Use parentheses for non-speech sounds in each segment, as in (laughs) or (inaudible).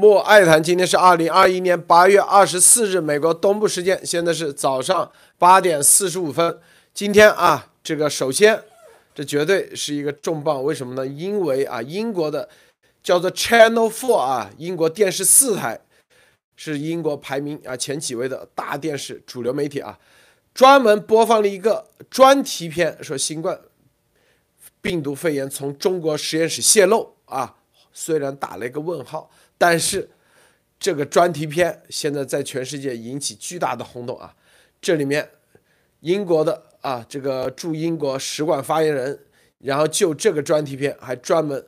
莫爱谈，今天是二零二一年八月二十四日，美国东部时间，现在是早上八点四十五分。今天啊，这个首先，这绝对是一个重磅，为什么呢？因为啊，英国的叫做 Channel Four 啊，英国电视四台是英国排名啊前几位的大电视主流媒体啊，专门播放了一个专题片，说新冠病毒肺炎从中国实验室泄露啊，虽然打了一个问号。但是，这个专题片现在在全世界引起巨大的轰动啊！这里面，英国的啊这个驻英国使馆发言人，然后就这个专题片还专门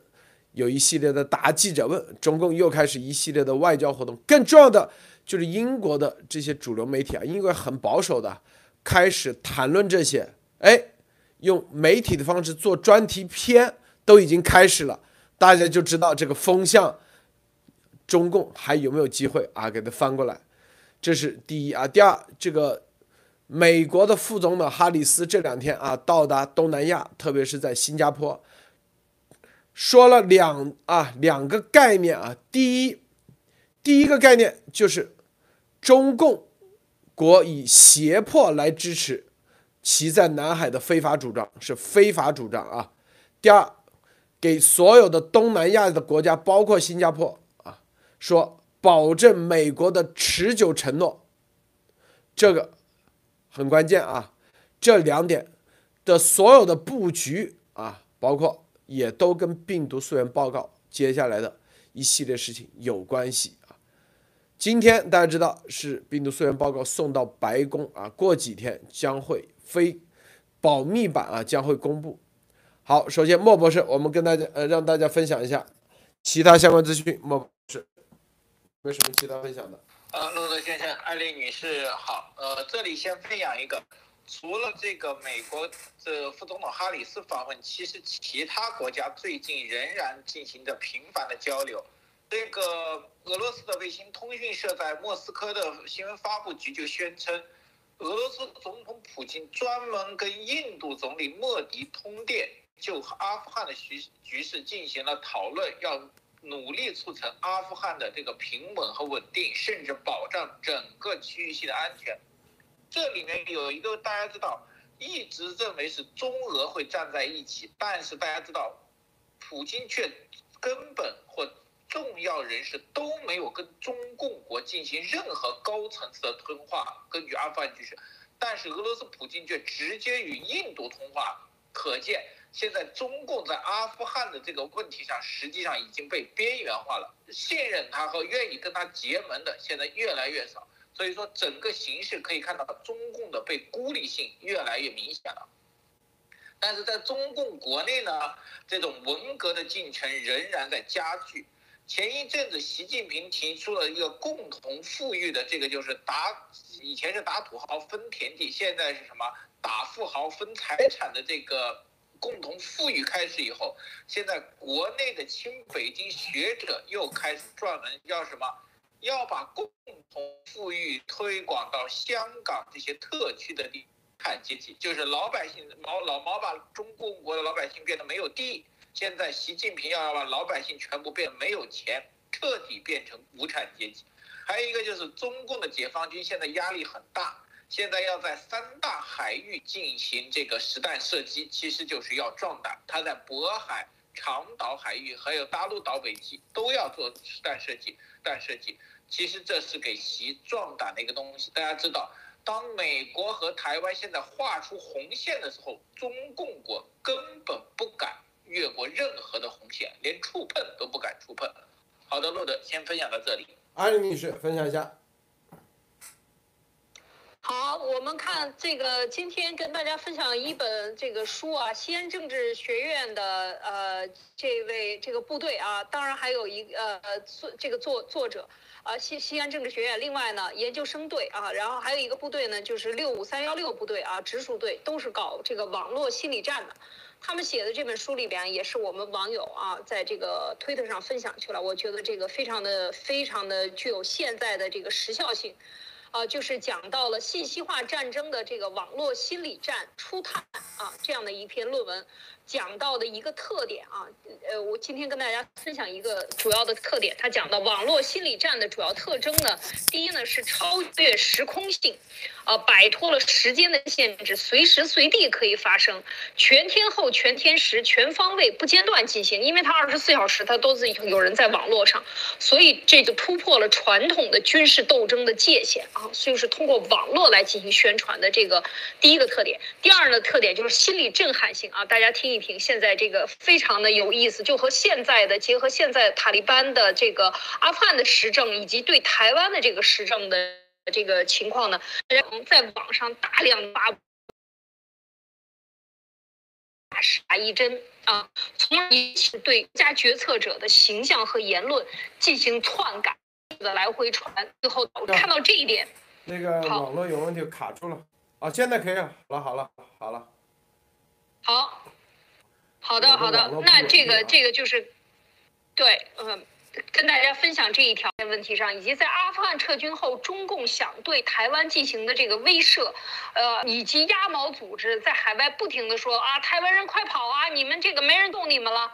有一系列的答记者问，中共又开始一系列的外交活动。更重要的就是英国的这些主流媒体啊，英国很保守的，开始谈论这些，哎，用媒体的方式做专题片都已经开始了，大家就知道这个风向。中共还有没有机会啊？给它翻过来，这是第一啊。第二，这个美国的副总统哈里斯这两天啊到达东南亚，特别是在新加坡，说了两啊两个概念啊。第一，第一个概念就是中共国以胁迫来支持其在南海的非法主张，是非法主张啊。第二，给所有的东南亚的国家，包括新加坡。说保证美国的持久承诺，这个很关键啊！这两点的所有的布局啊，包括也都跟病毒溯源报告接下来的一系列事情有关系啊。今天大家知道是病毒溯源报告送到白宫啊，过几天将会非保密版啊将会公布。好，首先莫博士，我们跟大家呃让大家分享一下其他相关资讯，莫。没什么其他分享的。呃，陆德先生、艾丽女士好。呃，这里先分享一个，除了这个美国这副总统哈里斯访问，其实其他国家最近仍然进行着频繁的交流。这个俄罗斯的卫星通讯社在莫斯科的新闻发布局就宣称，俄罗斯总统普京专门跟印度总理莫迪通电，就阿富汗的局局势进行了讨论，要。努力促成阿富汗的这个平稳和稳定，甚至保障整个区域性的安全。这里面有一个大家知道，一直认为是中俄会站在一起，但是大家知道，普京却根本或重要人士都没有跟中共国进行任何高层次的通话。根据阿富汗局势，但是俄罗斯普京却直接与印度通话，可见。现在中共在阿富汗的这个问题上，实际上已经被边缘化了。信任他和愿意跟他结盟的，现在越来越少。所以说，整个形势可以看到，中共的被孤立性越来越明显了。但是在中共国内呢，这种文革的进程仍然在加剧。前一阵子，习近平提出了一个共同富裕的这个，就是打以前是打土豪分田地，现在是什么打富豪分财产的这个。共同富裕开始以后，现在国内的清北京学者又开始撰文，要什么？要把共同富裕推广到香港这些特区的地产阶级，就是老百姓毛老毛把中共国的老百姓变得没有地。现在习近平要把老百姓全部变没有钱，彻底变成无产阶级。还有一个就是中共的解放军现在压力很大。现在要在三大海域进行这个实弹射击，其实就是要壮胆。他在渤海、长岛海域，还有大陆岛北极都要做实弹射击。弹射击，其实这是给习壮胆的一个东西。大家知道，当美国和台湾现在画出红线的时候，中共国根本不敢越过任何的红线，连触碰都不敢触碰。好的，路德先分享到这里。安妮女士，分享一下。好，我们看这个，今天跟大家分享一本这个书啊，西安政治学院的呃这位这个部队啊，当然还有一呃作这个作作者啊西西安政治学院，另外呢研究生队啊，然后还有一个部队呢就是六五三幺六部队啊，直属队都是搞这个网络心理战的，他们写的这本书里边也是我们网友啊在这个推特上分享去了，我觉得这个非常的非常的具有现在的这个时效性。啊，就是讲到了信息化战争的这个网络心理战初探啊，这样的一篇论文，讲到的一个特点啊，呃，我今天跟大家分享一个主要的特点。他讲到网络心理战的主要特征呢，第一呢是超越时空性，啊，摆脱了时间的限制，随时随地可以发生，全天候、全天时、全方位、不间断进行。因为它二十四小时它都是有人在网络上，所以这就突破了传统的军事斗争的界限啊，就是通过网络来进行宣传的这个第一个特点。第二呢特点就是心理震撼性啊，大家听一。现在这个非常的有意思，就和现在的结合现在塔利班的这个阿富汗的时政，以及对台湾的这个时政的这个情况呢，大家在网上大量发打一针啊，从而引起对国家决策者的形象和言论进行篡改的来回传，最后看到这一点，那个网络有问题卡住了啊，现在可以了，好了好了好了，好。的，好的，那这个这个就是，对，嗯，跟大家分享这一条问题上，以及在阿富汗撤军后，中共想对台湾进行的这个威慑，呃，以及鸭毛组织在海外不停的说啊，台湾人快跑啊，你们这个没人动你们了。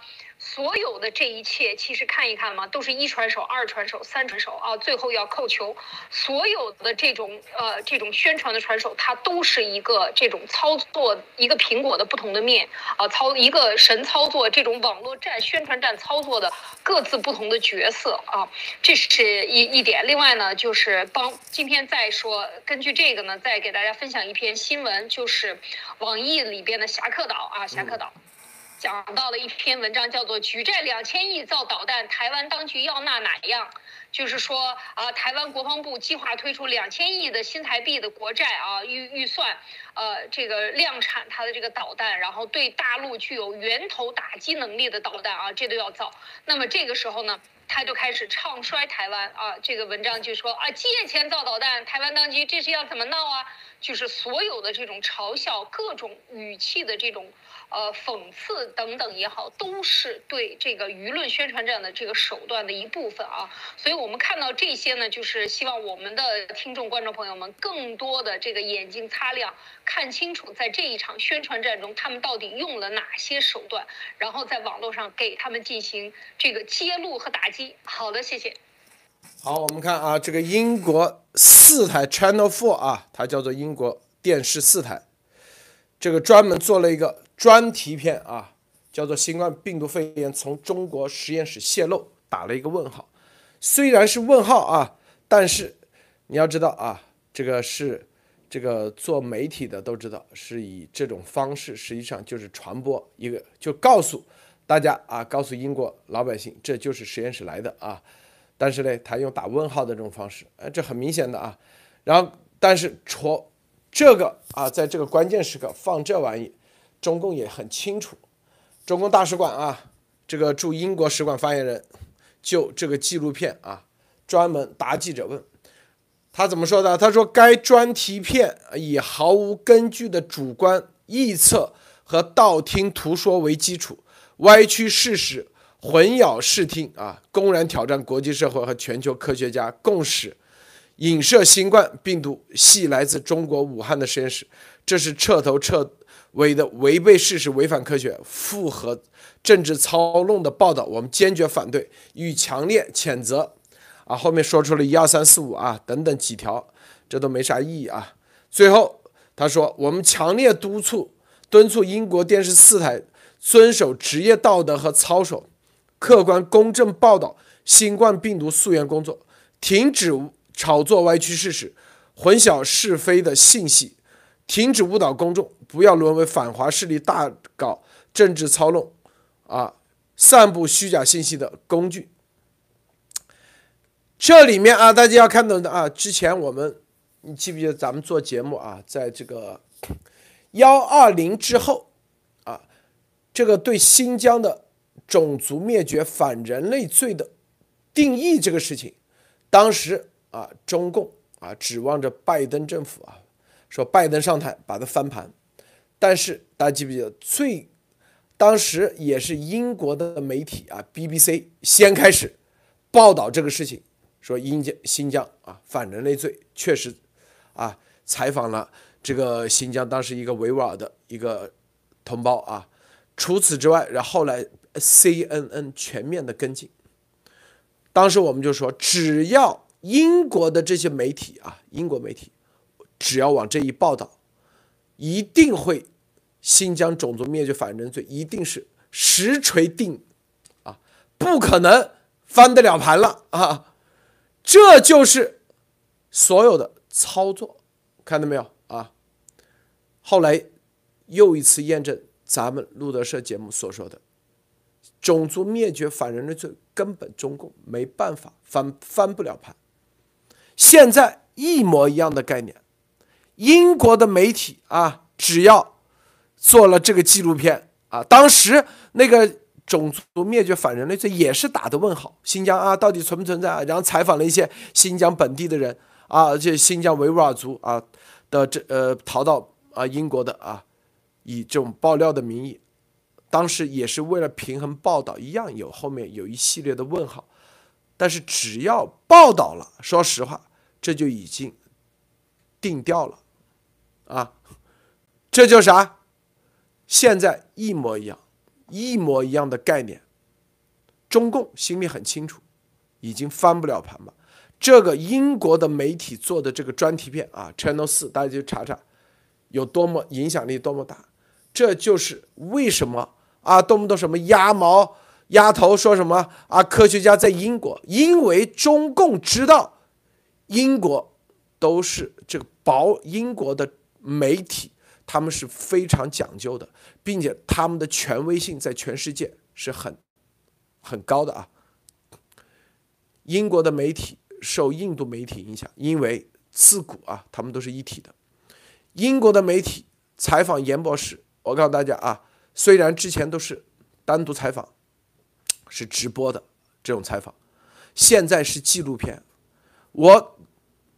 所有的这一切，其实看一看嘛，都是一传手、二传手、三传手啊，最后要扣球。所有的这种呃这种宣传的传手，它都是一个这种操作一个苹果的不同的面啊，操一个神操作这种网络战、宣传战操作的各自不同的角色啊，这是一一点。另外呢，就是帮今天再说，根据这个呢，再给大家分享一篇新闻，就是网易里边的侠客岛啊，侠客岛。讲到了一篇文章，叫做“举债两千亿造导弹，台湾当局要纳哪样？”就是说啊，台湾国防部计划推出两千亿的新台币的国债啊预预算，呃，这个量产它的这个导弹，然后对大陆具有源头打击能力的导弹啊，这都要造。那么这个时候呢，他就开始唱衰台湾啊。这个文章就说啊，借钱造导弹，台湾当局这是要怎么闹啊？就是所有的这种嘲笑、各种语气的这种。呃，讽刺等等也好，都是对这个舆论宣传战的这个手段的一部分啊。所以我们看到这些呢，就是希望我们的听众、观众朋友们更多的这个眼睛擦亮，看清楚在这一场宣传战中，他们到底用了哪些手段，然后在网络上给他们进行这个揭露和打击。好的，谢谢。好，我们看啊，这个英国四台 Channel Four 啊，它叫做英国电视四台，这个专门做了一个。专题片啊，叫做“新冠病毒肺炎从中国实验室泄露”，打了一个问号。虽然是问号啊，但是你要知道啊，这个是这个做媒体的都知道，是以这种方式，实际上就是传播一个，就告诉大家啊，告诉英国老百姓，这就是实验室来的啊。但是呢，他用打问号的这种方式，哎，这很明显的啊。然后，但是戳这个啊，在这个关键时刻放这玩意。中共也很清楚，中共大使馆啊，这个驻英国使馆发言人就这个纪录片啊，专门答记者问，他怎么说的？他说该专题片以毫无根据的主观臆测和道听途说为基础，歪曲事实，混淆视听啊，公然挑战国际社会和全球科学家共识，影射新冠病毒系来自中国武汉的实验室，这是彻头彻。违的违背事实、违反科学、符合政治操弄的报道，我们坚决反对，予以强烈谴责。啊，后面说出了一二三四五啊等等几条，这都没啥意义啊。最后他说，我们强烈督促、敦促英国电视四台遵守职业道德和操守，客观公正报道新冠病毒溯源工作，停止炒作歪曲事实、混淆是非的信息，停止误导公众。不要沦为反华势力大搞政治操弄，啊，散布虚假信息的工具。这里面啊，大家要看懂的啊，之前我们，你记不记得咱们做节目啊，在这个幺二零之后啊，这个对新疆的种族灭绝反人类罪的定义这个事情，当时啊，中共啊指望着拜登政府啊，说拜登上台把它翻盘。但是大家记不记得，最当时也是英国的媒体啊，BBC 先开始报道这个事情，说新疆新疆啊反人类罪确实啊，采访了这个新疆当时一个维吾尔的一个同胞啊，除此之外，然后来 CNN 全面的跟进。当时我们就说，只要英国的这些媒体啊，英国媒体只要往这一报道，一定会新疆种族灭绝反人类罪一定是实锤定啊，不可能翻得了盘了啊！这就是所有的操作，看到没有啊？后来又一次验证咱们路德社节目所说的。种族灭绝反人类罪根本中共没办法翻翻不了盘，现在一模一样的概念，英国的媒体啊，只要做了这个纪录片啊，当时那个种族灭绝反人类罪也是打的问号，新疆啊到底存不存在啊？然后采访了一些新疆本地的人啊，这新疆维吾尔族啊的这呃逃到啊英国的啊，以这种爆料的名义。当时也是为了平衡报道，一样有后面有一系列的问号，但是只要报道了，说实话，这就已经定调了，啊，这就啥？现在一模一样，一模一样的概念，中共心里很清楚，已经翻不了盘了。这个英国的媒体做的这个专题片啊，Channel 四，大家就查查，有多么影响力，多么大，这就是为什么。啊，动不动什么鸭毛、鸭头，说什么啊？科学家在英国，因为中共知道英国都是这个保英国的媒体，他们是非常讲究的，并且他们的权威性在全世界是很很高的啊。英国的媒体受印度媒体影响，因为自古啊，他们都是一体的。英国的媒体采访严博士，我告诉大家啊。虽然之前都是单独采访，是直播的这种采访，现在是纪录片。我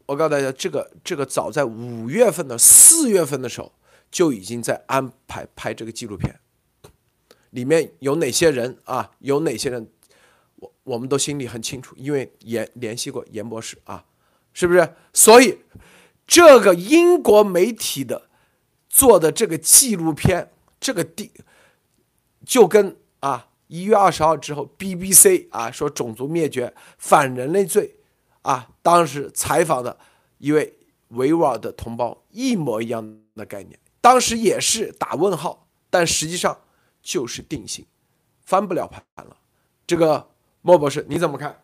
我告诉大家，这个这个早在五月份的四月份的时候就已经在安排拍这个纪录片，里面有哪些人啊？有哪些人？我我们都心里很清楚，因为严联系过严博士啊，是不是？所以这个英国媒体的做的这个纪录片，这个地。就跟啊，一月二十号之后，BBC 啊说种族灭绝、反人类罪，啊，当时采访的一位维吾尔的同胞一模一样的概念，当时也是打问号，但实际上就是定性，翻不了盘了。这个莫博士你怎么看？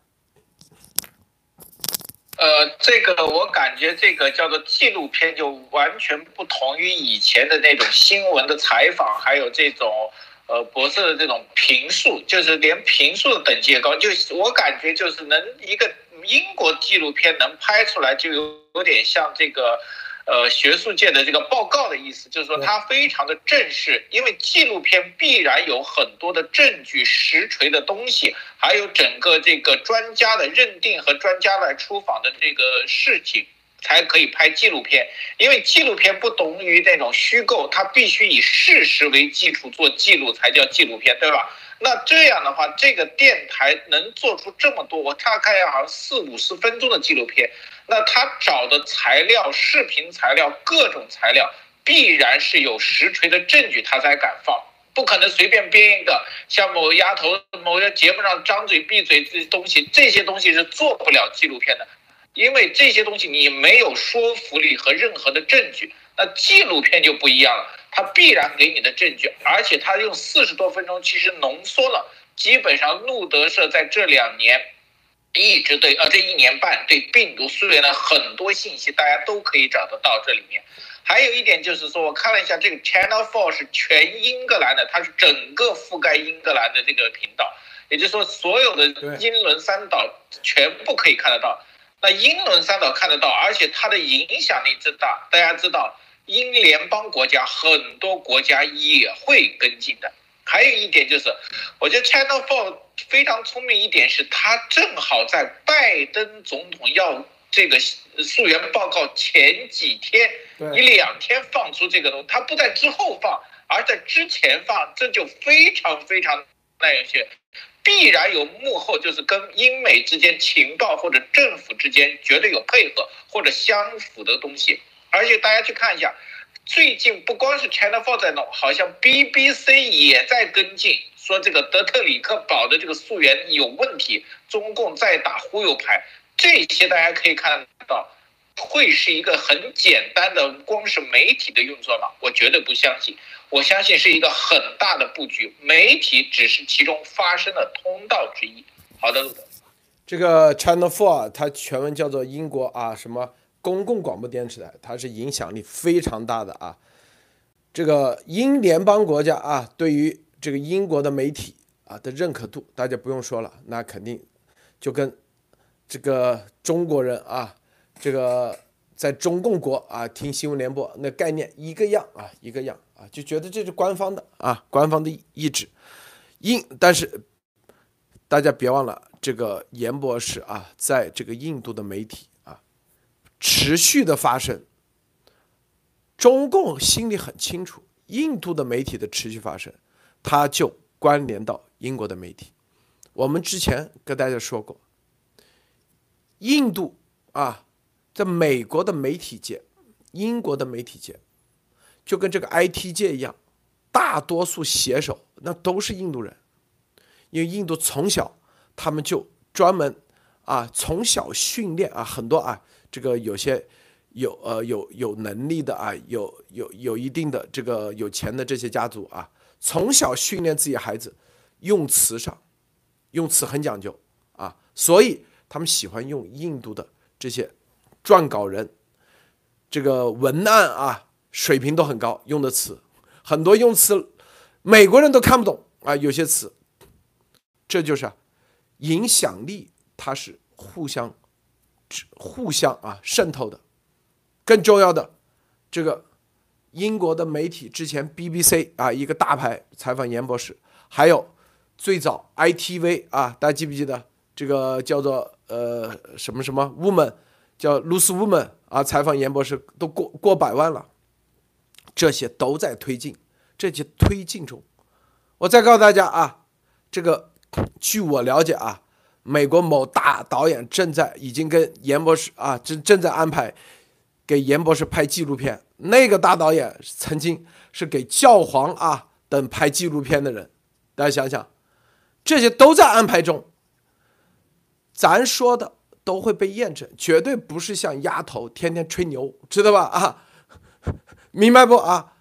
呃，这个我感觉这个叫做纪录片，就完全不同于以前的那种新闻的采访，还有这种。呃，博士的这种评述，就是连评述的等级也高，就我感觉就是能一个英国纪录片能拍出来，就有有点像这个，呃，学术界的这个报告的意思，就是说它非常的正式，因为纪录片必然有很多的证据实锤的东西，还有整个这个专家的认定和专家来出访的这个事情。才可以拍纪录片，因为纪录片不同于那种虚构，它必须以事实为基础做记录才叫纪录片，对吧？那这样的话，这个电台能做出这么多，我大概好像四五十分钟的纪录片，那他找的材料、视频材料、各种材料，必然是有实锤的证据，他才敢放，不可能随便编一个像某个丫头某个节目上张嘴闭嘴这些东西，这些东西是做不了纪录片的。因为这些东西你没有说服力和任何的证据，那纪录片就不一样了，它必然给你的证据，而且他用四十多分钟其实浓缩了基本上路德社在这两年一直对呃这一年半对病毒溯源的很多信息，大家都可以找得到这里面。还有一点就是说，我看了一下这个 Channel Four 是全英格兰的，它是整个覆盖英格兰的这个频道，也就是说所有的英伦三岛全部可以看得到。那英伦三岛看得到，而且它的影响力之大，大家知道，英联邦国家很多国家也会跟进的。还有一点就是，我觉得 China Four 非常聪明一点是，它正好在拜登总统要这个溯源报告前几天，一两天放出这个东西，它不在之后放，而在之前放，这就非常非常耐人寻。必然有幕后，就是跟英美之间情报或者政府之间绝对有配合或者相符的东西。而且大家去看一下，最近不光是 China Four 在弄，好像 BBC 也在跟进，说这个德特里克堡的这个溯源有问题，中共在打忽悠牌。这些大家可以看到，会是一个很简单的，光是媒体的运作吗？我绝对不相信。我相信是一个很大的布局，媒体只是其中发生的通道之一。好的，这个 Channel Four 它全文叫做英国啊什么公共广播电视台，它是影响力非常大的啊。这个英联邦国家啊，对于这个英国的媒体啊的认可度，大家不用说了，那肯定就跟这个中国人啊，这个在中共国啊听新闻联播那概念一个样啊，一个样啊，就觉得这是官方的啊，官方的意志。英，但是大家别忘了。这个严博士啊，在这个印度的媒体，持续的发生。中共心里很清楚，印度的媒体的持续发生，它就关联到英国的媒体。我们之前跟大家说过，印度啊，在美国的媒体界、英国的媒体界，就跟这个 IT 界一样，大多数写手那都是印度人，因为印度从小。他们就专门啊，从小训练啊，很多啊，这个有些有呃有有能力的啊，有有有一定的这个有钱的这些家族啊，从小训练自己孩子用词上，用词很讲究啊，所以他们喜欢用印度的这些撰稿人，这个文案啊水平都很高，用的词很多用词美国人都看不懂啊，有些词，这就是。影响力它是互相、互相啊渗透的。更重要的，这个英国的媒体之前 BBC 啊一个大牌采访严博士，还有最早 ITV 啊，大家记不记得这个叫做呃什么什么 Woman，叫 Lucy Woman 啊，采访严博士都过过百万了。这些都在推进，这些推进中。我再告诉大家啊，这个。据我了解啊，美国某大导演正在已经跟严博士啊正正在安排给严博士拍纪录片。那个大导演曾经是给教皇啊等拍纪录片的人，大家想想，这些都在安排中。咱说的都会被验证，绝对不是像丫头天天吹牛，知道吧？啊，明白不啊？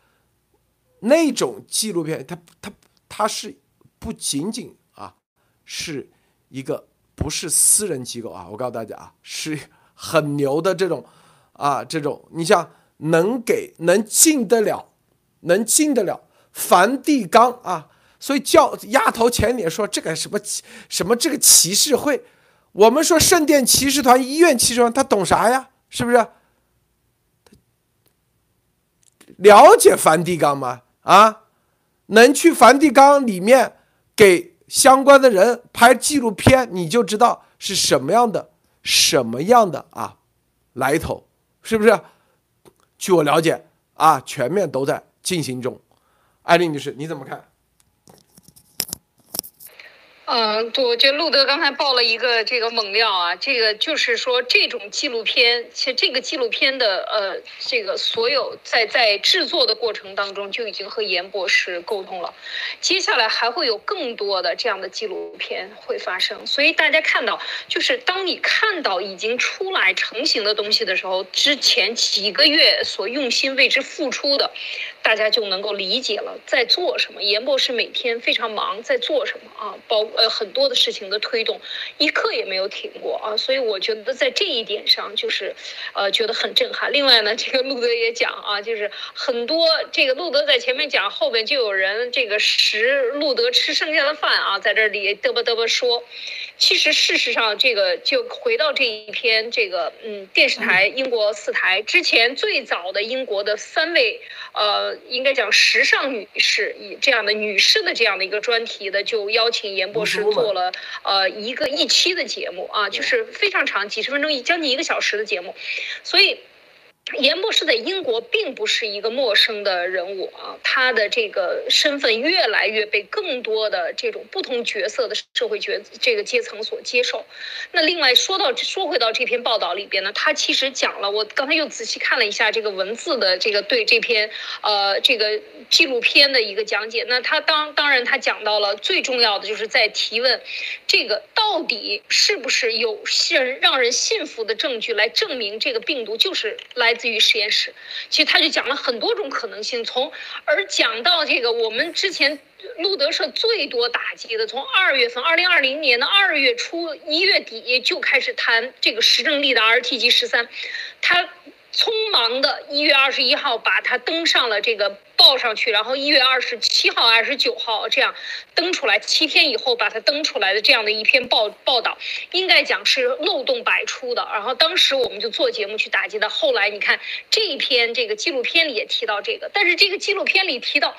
那种纪录片，它它它是不仅仅啊。是一个不是私人机构啊，我告诉大家啊，是很牛的这种啊，这种你像能给能进得了，能进得了梵蒂冈啊，所以叫丫头前脸说这个什么什么这个骑士会，我们说圣殿骑士团、医院骑士团，他懂啥呀？是不是？了解梵蒂冈吗？啊，能去梵蒂冈里面给。相关的人拍纪录片，你就知道是什么样的、什么样的啊来头，是不是？据我了解啊，全面都在进行中。艾丽女士，你怎么看？嗯，我觉得路德刚才爆了一个这个猛料啊，这个就是说这种纪录片，其实这个纪录片的呃，这个所有在在制作的过程当中就已经和严博士沟通了，接下来还会有更多的这样的纪录片会发生，所以大家看到，就是当你看到已经出来成型的东西的时候，之前几个月所用心为之付出的。大家就能够理解了在做什么。严博士每天非常忙，在做什么啊？包呃很多的事情的推动，一刻也没有停过啊。所以我觉得在这一点上，就是呃觉得很震撼。另外呢，这个路德也讲啊，就是很多这个路德在前面讲，后边就有人这个食路德吃剩下的饭啊，在这里嘚啵嘚啵说。其实事实上，这个就回到这一篇这个嗯电视台英国四台之前最早的英国的三位呃应该讲时尚女士以这样的女士的这样的一个专题的，就邀请严博士做了呃一个一期的节目啊，就是非常长几十分钟一将近一个小时的节目，所以严博士在英国并不是一个陌生的人物啊，他的这个身份越来越被更多的这种不同角色的社会角这个阶层所接受。那另外说到说回到这篇报道里边呢，他其实讲了，我刚才又仔细看了一下这个文字的这个对这篇呃这个纪录片的一个讲解。那他当当然他讲到了最重要的就是在提问，这个到底是不是有人让人信服的证据来证明这个病毒就是来。自于实验室，其实他就讲了很多种可能性。从而讲到这个，我们之前路德社最多打击的，从二月份，二零二零年的二月初一月底就开始谈这个实证力的 RTG 十三，他。匆忙的一月二十一号把它登上了这个报上去，然后一月二十七号、二十九号这样登出来，七天以后把它登出来的这样的一篇报报道，应该讲是漏洞百出的。然后当时我们就做节目去打击的。后来你看这一篇这个纪录片里也提到这个，但是这个纪录片里提到，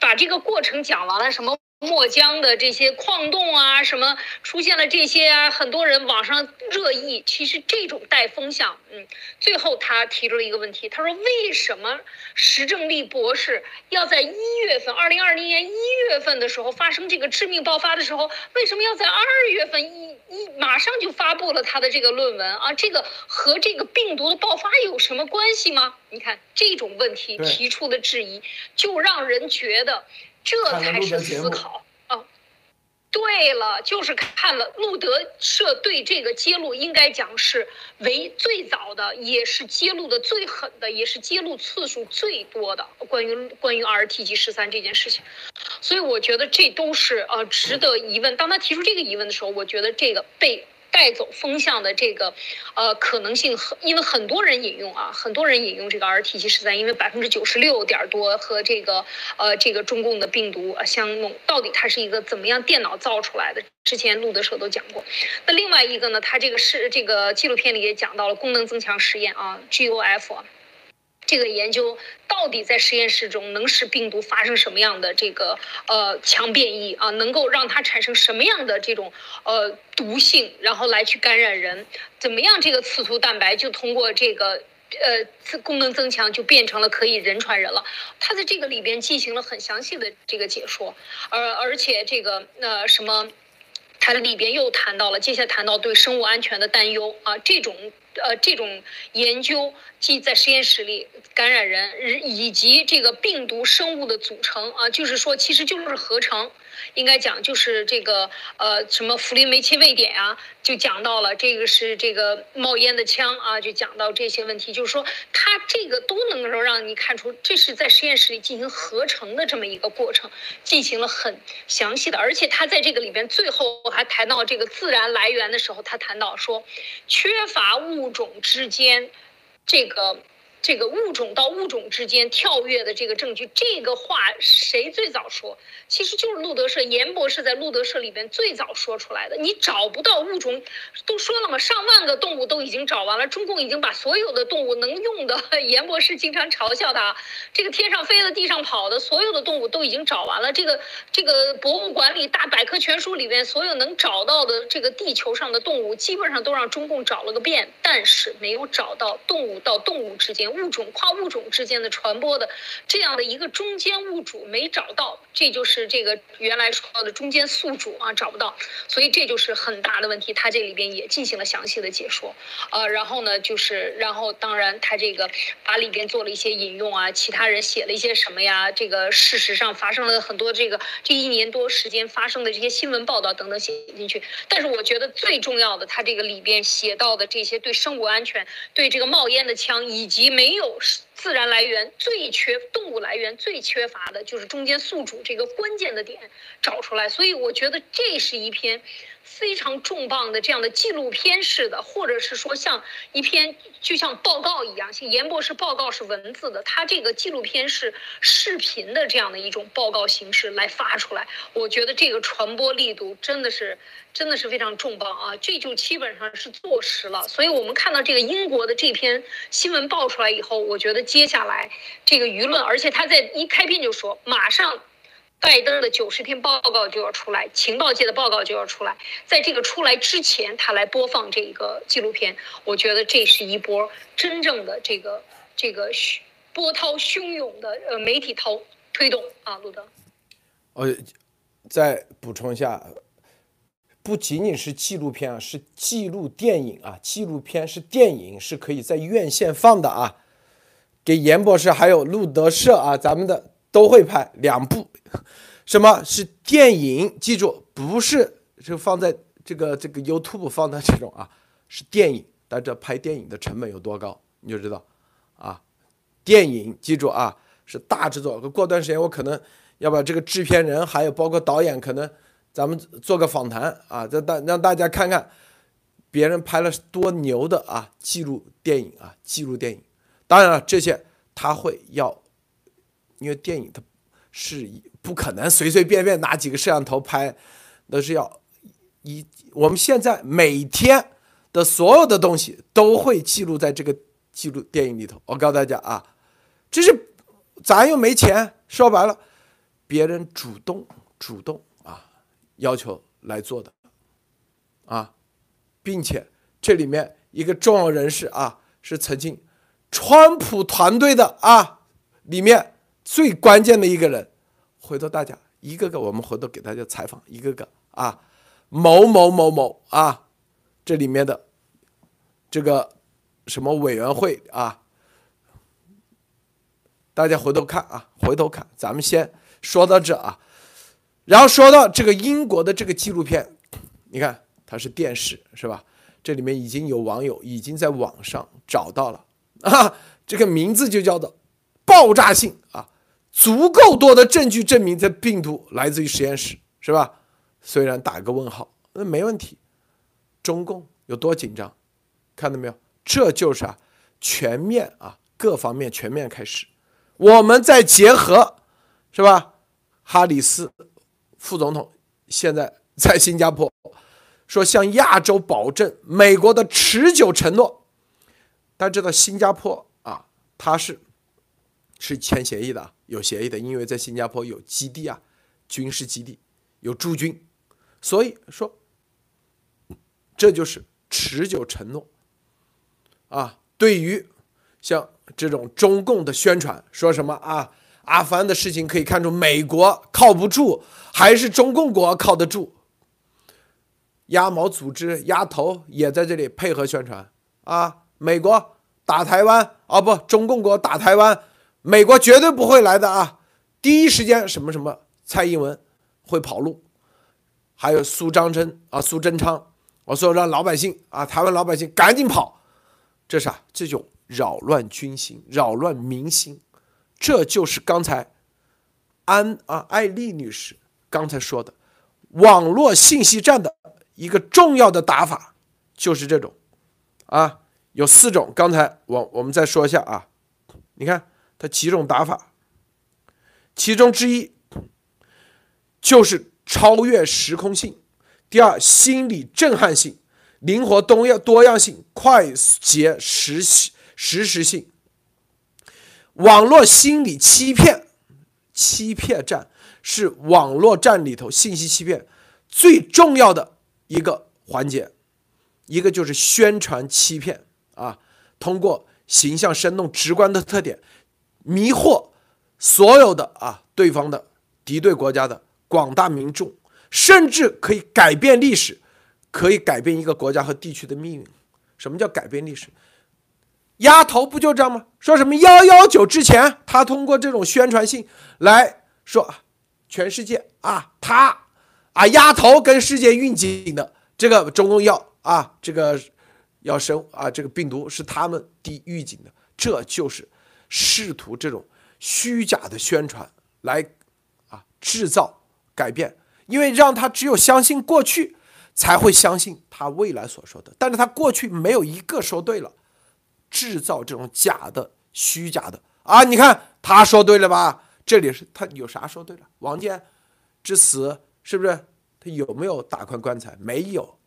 把这个过程讲完了什么？墨江的这些矿洞啊，什么出现了这些啊？很多人网上热议。其实这种带风向，嗯，最后他提出了一个问题，他说：“为什么石正丽博士要在一月份，二零二零年一月份的时候发生这个致命爆发的时候，为什么要在二月份一一马上就发布了他的这个论文啊？这个和这个病毒的爆发有什么关系吗？你看这种问题提出的质疑，就让人觉得。”这才是思考啊！对了，就是看了路德社对这个揭露，应该讲是为最早的，也是揭露的最狠的，也是揭露次数最多的关于关于 RTG 十三这件事情。所以我觉得这都是呃值得疑问。当他提出这个疑问的时候，我觉得这个被。带走风向的这个，呃，可能性很，因为很多人引用啊，很多人引用这个 RTG 十三，因为百分之九十六点多和这个，呃，这个中共的病毒相弄，到底它是一个怎么样电脑造出来的？之前录的时候都讲过。那另外一个呢，它这个是这个纪录片里也讲到了功能增强实验啊，GOF。这个研究到底在实验室中能使病毒发生什么样的这个呃强变异啊？能够让它产生什么样的这种呃毒性，然后来去感染人？怎么样？这个刺突蛋白就通过这个呃功能增强，就变成了可以人传人了。它在这个里边进行了很详细的这个解说，而而且这个呃什么，它里边又谈到了，接下来谈到对生物安全的担忧啊，这种。呃，这种研究即在实验室里感染人，以及这个病毒生物的组成啊，就是说，其实就是合成。应该讲就是这个呃什么氟林煤气位点啊，就讲到了这个是这个冒烟的枪啊，就讲到这些问题，就是说它这个都能够让你看出这是在实验室里进行合成的这么一个过程，进行了很详细的，而且他在这个里边最后还谈到这个自然来源的时候，他谈到说缺乏物种之间这个。这个物种到物种之间跳跃的这个证据，这个话谁最早说？其实就是路德社严博士在路德社里边最早说出来的。你找不到物种，都说了嘛，上万个动物都已经找完了，中共已经把所有的动物能用的，(laughs) 严博士经常嘲笑他，这个天上飞的、地上跑的，所有的动物都已经找完了。这个这个博物馆里大百科全书里边所有能找到的这个地球上的动物，基本上都让中共找了个遍，但是没有找到动物到动物之间。物种跨物种之间的传播的这样的一个中间物主没找到，这就是这个原来说的中间宿主啊找不到，所以这就是很大的问题。他这里边也进行了详细的解说，呃，然后呢就是然后当然他这个把里边做了一些引用啊，其他人写了一些什么呀？这个事实上发生了很多这个这一年多时间发生的这些新闻报道等等写进去。但是我觉得最重要的，他这个里边写到的这些对生物安全、对这个冒烟的枪以及没。有自然来源最缺，动物来源最缺乏的就是中间宿主这个关键的点找出来，所以我觉得这是一篇非常重磅的这样的纪录片式的，或者是说像一篇就像报告一样，像严博士报告是文字的，他这个纪录片是视频的这样的一种报告形式来发出来，我觉得这个传播力度真的是。真的是非常重磅啊！这就基本上是坐实了。所以我们看到这个英国的这篇新闻爆出来以后，我觉得接下来这个舆论，而且他在一开篇就说，马上拜登的九十天报告就要出来，情报界的报告就要出来，在这个出来之前，他来播放这个纪录片，我觉得这是一波真正的这个这个波涛汹涌的呃媒体投推动啊，路德。呃，再补充一下，不仅仅是纪录片啊，是纪录电影啊，纪录片是电影，是可以在院线放的啊。给严博士还有路德社啊，咱们的都会拍两部。什么是电影？记住，不是就放在这个这个 YouTube 放的这种啊，是电影。但这拍电影的成本有多高，你就知道啊。电影记住啊，是大制作。过段时间我可能要把这个制片人还有包括导演，可能咱们做个访谈啊，让大让大家看看别人拍了多牛的啊记录电影啊记录电影。当然了，这些他会要，因为电影它是不可能随随便便拿几个摄像头拍，都是要一我们现在每天的所有的东西都会记录在这个记录电影里头。我告诉大家啊，这是咱又没钱，说白了，别人主动主动要求来做的啊，并且这里面一个重要人士啊是曾经。川普团队的啊，里面最关键的一个人，回头大家一个个，我们回头给大家采访一个个啊，某某某某啊，这里面的这个什么委员会啊，大家回头看啊，回头看，咱们先说到这啊，然后说到这个英国的这个纪录片，你看它是电视是吧？这里面已经有网友已经在网上找到了。啊，这个名字就叫做爆炸性啊，足够多的证据证明这病毒来自于实验室，是吧？虽然打个问号，那没问题。中共有多紧张，看到没有？这就是啊，全面啊，各方面全面开始。我们再结合，是吧？哈里斯副总统现在 (laughs) 在新加坡，说向亚洲保证美国的持久承诺。大家知道新加坡啊，它是是签协议的，有协议的，因为在新加坡有基地啊，军事基地有驻军，所以说这就是持久承诺啊。对于像这种中共的宣传，说什么啊，阿富汗的事情可以看出美国靠不住，还是中共国靠得住？鸭毛组织鸭头也在这里配合宣传啊。美国打台湾啊，不，中共国打台湾，美国绝对不会来的啊！第一时间什么什么，蔡英文会跑路，还有苏张真啊，苏贞昌，我说让老百姓啊，台湾老百姓赶紧跑，这啥？这种扰乱军心、扰乱民心，这就是刚才安啊艾丽女士刚才说的，网络信息战的一个重要的打法，就是这种啊。有四种，刚才我我们再说一下啊，你看它几种打法，其中之一就是超越时空性，第二心理震撼性，灵活多样多样性，快捷实实时性，网络心理欺骗，欺骗战是网络战里头信息欺骗最重要的一个环节，一个就是宣传欺骗。啊，通过形象生动、直观的特点，迷惑所有的啊对方的敌对国家的广大民众，甚至可以改变历史，可以改变一个国家和地区的命运。什么叫改变历史？丫头不就这样吗？说什么幺幺九之前，他通过这种宣传性来说，全世界啊，他啊丫头跟世界预警的这个中共要啊这个。要生啊！这个病毒是他们第预警的，这就是试图这种虚假的宣传来啊制造改变，因为让他只有相信过去，才会相信他未来所说的。但是他过去没有一个说对了，制造这种假的、虚假的啊！你看他说对了吧？这里是他有啥说对了？王健之死是不是他有没有打开棺材？没有，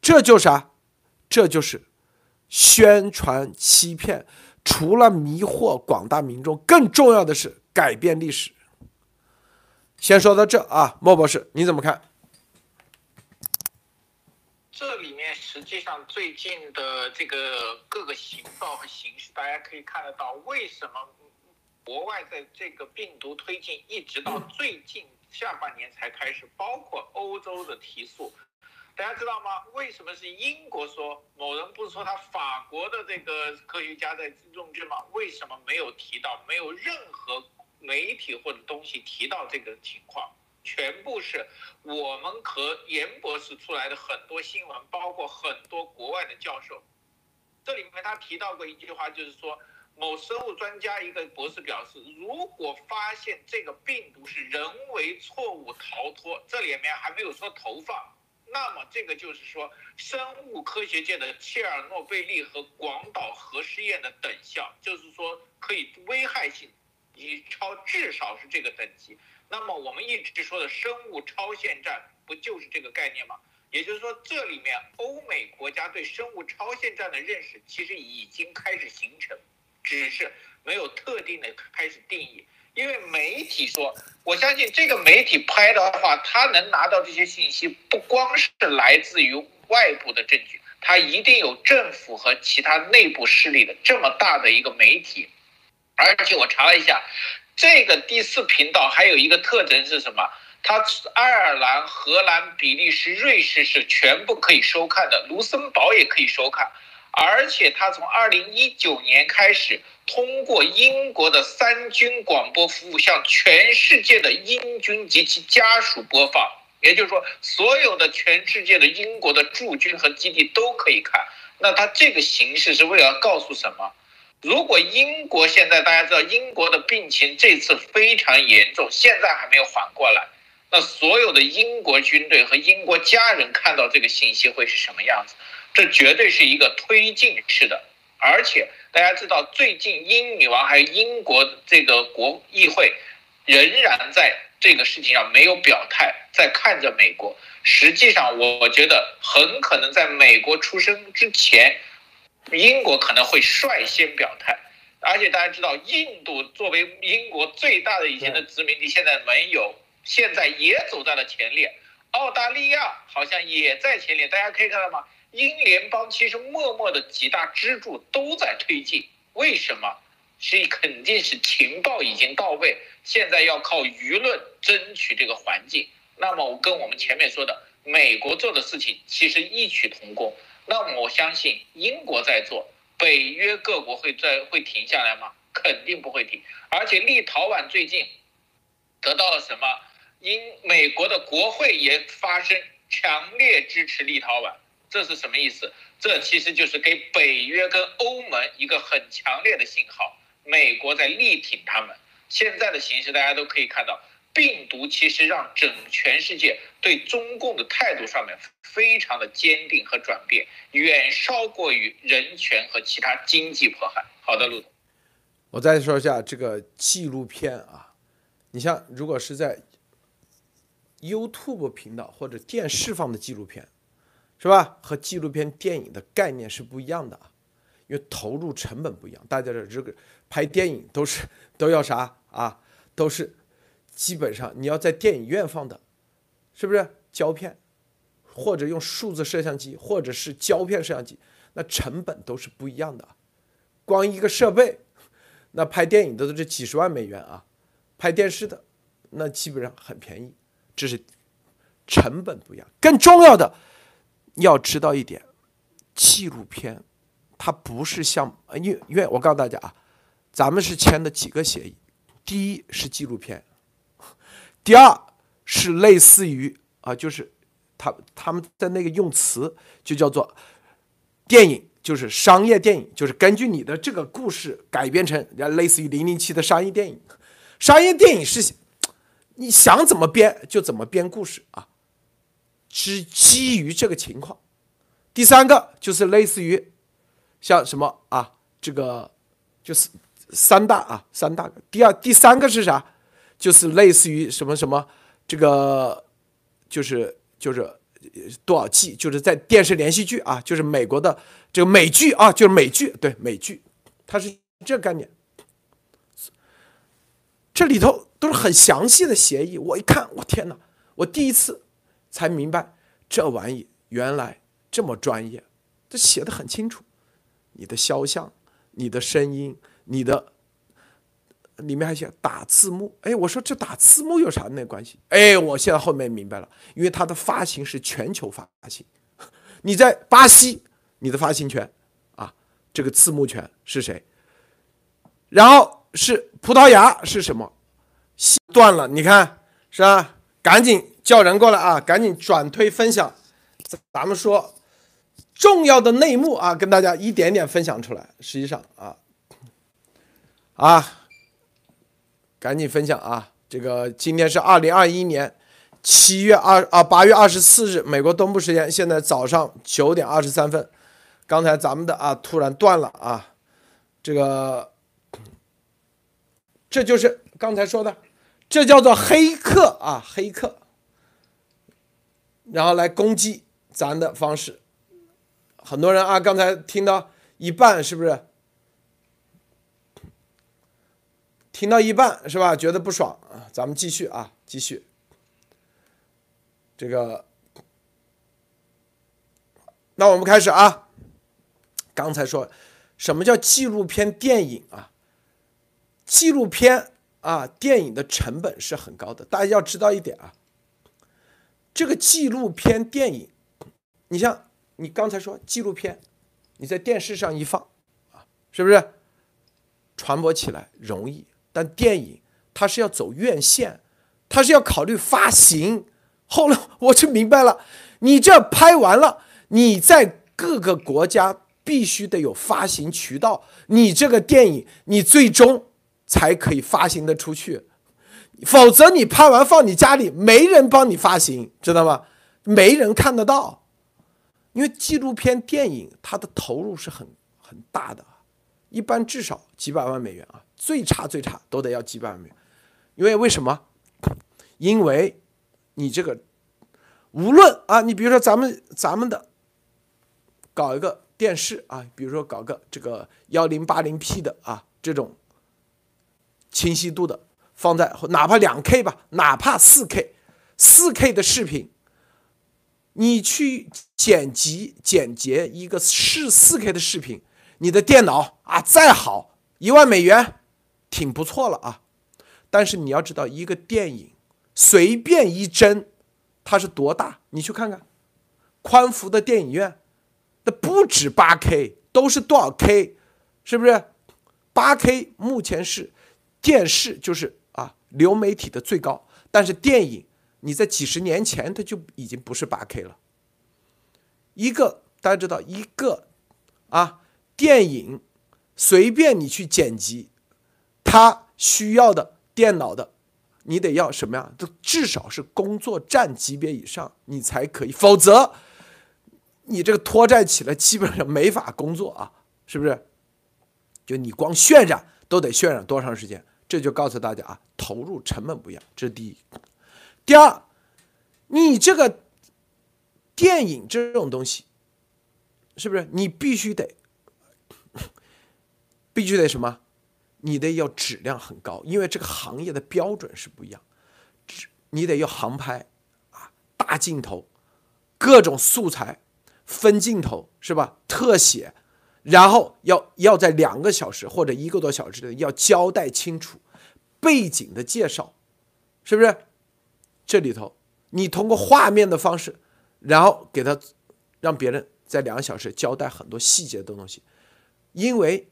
这就啥？这就是宣传欺骗，除了迷惑广大民众，更重要的是改变历史。先说到这啊，莫博士，你怎么看？这里面。实际上最近的这个各个形状和形式，大家可以看得到，为什么国外在这个病毒推进一直到最近下半年才开始，包括欧洲的提速。大家知道吗？为什么是英国说？某人不是说他法国的这个科学家在用这吗？为什么没有提到？没有任何媒体或者东西提到这个情况，全部是我们和严博士出来的很多新闻，包括很多国外的教授。这里面他提到过一句话，就是说某生物专家一个博士表示，如果发现这个病毒是人为错误逃脱，这里面还没有说投放。那么这个就是说，生物科学界的切尔诺贝利和广岛核试验的等效，就是说可以危害性已超，至少是这个等级。那么我们一直说的生物超限战，不就是这个概念吗？也就是说，这里面欧美国家对生物超限战的认识其实已经开始形成，只是没有特定的开始定义。因为媒体说，我相信这个媒体拍的话，他能拿到这些信息，不光是来自于外部的证据，他一定有政府和其他内部势力的这么大的一个媒体。而且我查了一下，这个第四频道还有一个特征是什么？它爱尔兰、荷兰、比利时、瑞士是全部可以收看的，卢森堡也可以收看。而且它从二零一九年开始，通过英国的三军广播服务向全世界的英军及其家属播放。也就是说，所有的全世界的英国的驻军和基地都可以看。那它这个形式是为了告诉什么？如果英国现在大家知道，英国的病情这次非常严重，现在还没有缓过来，那所有的英国军队和英国家人看到这个信息会是什么样子？这绝对是一个推进式的，而且大家知道，最近英女王还有英国这个国议会，仍然在这个事情上没有表态，在看着美国。实际上，我觉得很可能在美国出生之前，英国可能会率先表态。而且大家知道，印度作为英国最大的以前的殖民地，现在没有，现在也走在了前列。澳大利亚好像也在前列，大家可以看到吗？英联邦其实默默的几大支柱都在推进，为什么？是肯定是情报已经到位，现在要靠舆论争取这个环境。那么我跟我们前面说的，美国做的事情其实异曲同工。那么我相信英国在做，北约各国会在会停下来吗？肯定不会停。而且立陶宛最近得到了什么？英美国的国会也发声，强烈支持立陶宛。这是什么意思？这其实就是给北约跟欧盟一个很强烈的信号，美国在力挺他们。现在的形势大家都可以看到，病毒其实让整全世界对中共的态度上面非常的坚定和转变，远超过于人权和其他经济迫害。好的，陆总，我再说一下这个纪录片啊，你像如果是在 YouTube 频道或者电视放的纪录片。是吧？和纪录片电影的概念是不一样的啊，因为投入成本不一样。大家的这个拍电影都是都要啥啊？都是基本上你要在电影院放的，是不是胶片，或者用数字摄像机，或者是胶片摄像机，那成本都是不一样的。光一个设备，那拍电影的都是几十万美元啊，拍电视的那基本上很便宜，这是成本不一样。更重要的。要知道一点，纪录片它不是像，因为因为我告诉大家啊，咱们是签的几个协议，第一是纪录片，第二是类似于啊，就是他他们的那个用词就叫做电影，就是商业电影，就是根据你的这个故事改编成，类似于零零七的商业电影，商业电影是你想怎么编就怎么编故事啊。是基于这个情况，第三个就是类似于像什么啊，这个就是三大啊，三大。第二、第三个是啥？就是类似于什么什么，这个就是就是多少季，就是在电视连续剧啊，就是美国的这个美剧啊，就是美剧，对美剧，它是这个概念。这里头都是很详细的协议，我一看，我天哪，我第一次。才明白，这玩意原来这么专业，这写的很清楚，你的肖像、你的声音、你的里面还写打字幕。哎，我说这打字幕有啥那关系？哎，我现在后面明白了，因为它的发行是全球发行，(laughs) 你在巴西，你的发行权啊，这个字幕权是谁？然后是葡萄牙是什么？断了，你看是吧？赶紧叫人过来啊！赶紧转推分享，咱们说重要的内幕啊，跟大家一点点分享出来。实际上啊，啊，赶紧分享啊！这个今天是二零二一年七月二啊八月二十四日，美国东部时间，现在早上九点二十三分。刚才咱们的啊突然断了啊，这个这就是刚才说的。这叫做黑客啊，黑客，然后来攻击咱的方式，很多人啊，刚才听到一半是不是？听到一半是吧？觉得不爽啊？咱们继续啊，继续。这个，那我们开始啊。刚才说什么叫纪录片电影啊？纪录片。啊，电影的成本是很高的，大家要知道一点啊。这个纪录片电影，你像你刚才说纪录片，你在电视上一放啊，是不是传播起来容易？但电影它是要走院线，它是要考虑发行。后来我就明白了，你这拍完了，你在各个国家必须得有发行渠道，你这个电影你最终。才可以发行的出去，否则你拍完放你家里，没人帮你发行，知道吗？没人看得到，因为纪录片电影它的投入是很很大的，一般至少几百万美元啊，最差最差都得要几百万美元，因为为什么？因为你这个无论啊，你比如说咱们咱们的搞一个电视啊，比如说搞个这个幺零八零 P 的啊这种。清晰度的放在哪怕两 K 吧，哪怕四 K，四 K 的视频，你去剪辑剪辑一个是四 K 的视频，你的电脑啊再好，一万美元挺不错了啊。但是你要知道，一个电影随便一帧，它是多大？你去看看，宽幅的电影院，那不止八 K，都是多少 K？是不是？八 K 目前是。电视就是啊流媒体的最高，但是电影你在几十年前它就已经不是八 K 了。一个大家知道一个啊电影随便你去剪辑，他需要的电脑的你得要什么呀？都至少是工作站级别以上你才可以，否则你这个拖债起来基本上没法工作啊，是不是？就你光渲染都得渲染多长时间？这就告诉大家啊，投入成本不一样，这是第一。第二，你这个电影这种东西，是不是你必须得必须得什么？你得要质量很高，因为这个行业的标准是不一样。你得要航拍啊，大镜头，各种素材，分镜头是吧？特写。然后要要在两个小时或者一个多小时内要交代清楚背景的介绍，是不是？这里头你通过画面的方式，然后给他让别人在两个小时交代很多细节的东西，因为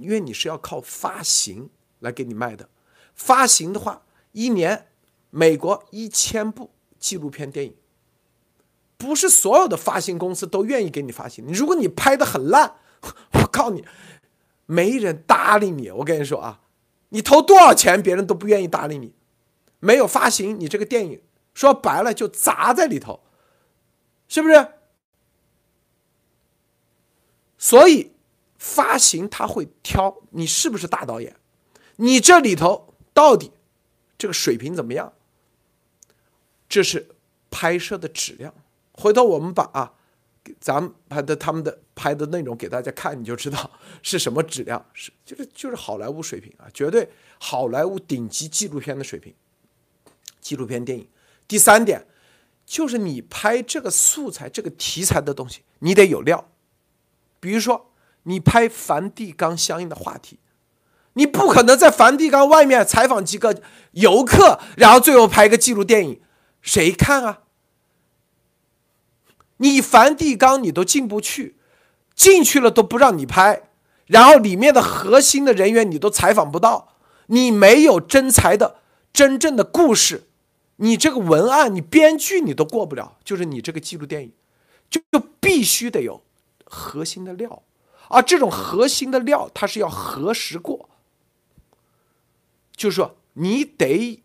因为你是要靠发行来给你卖的，发行的话一年美国一千部纪录片电影，不是所有的发行公司都愿意给你发行，如果你拍的很烂。我告诉你，没人搭理你。我跟你说啊，你投多少钱，别人都不愿意搭理你。没有发行，你这个电影说白了就砸在里头，是不是？所以发行他会挑你是不是大导演，你这里头到底这个水平怎么样？这是拍摄的质量。回头我们把啊。咱们拍的他们的拍的内容给大家看，你就知道 (laughs) 是什么质量，是就是就是好莱坞水平啊，绝对好莱坞顶级纪录片的水平。纪录片电影，第三点，就是你拍这个素材、这个题材的东西，你得有料。比如说，你拍梵蒂冈相应的话题，你不可能在梵蒂冈外面采访几个游客，然后最后拍一个纪录电影，谁看啊？你梵蒂冈你都进不去，进去了都不让你拍，然后里面的核心的人员你都采访不到，你没有真才的真正的故事。你这个文案，你编剧你都过不了，就是你这个纪录电影，就就必须得有核心的料，而这种核心的料，它是要核实过，就是说你得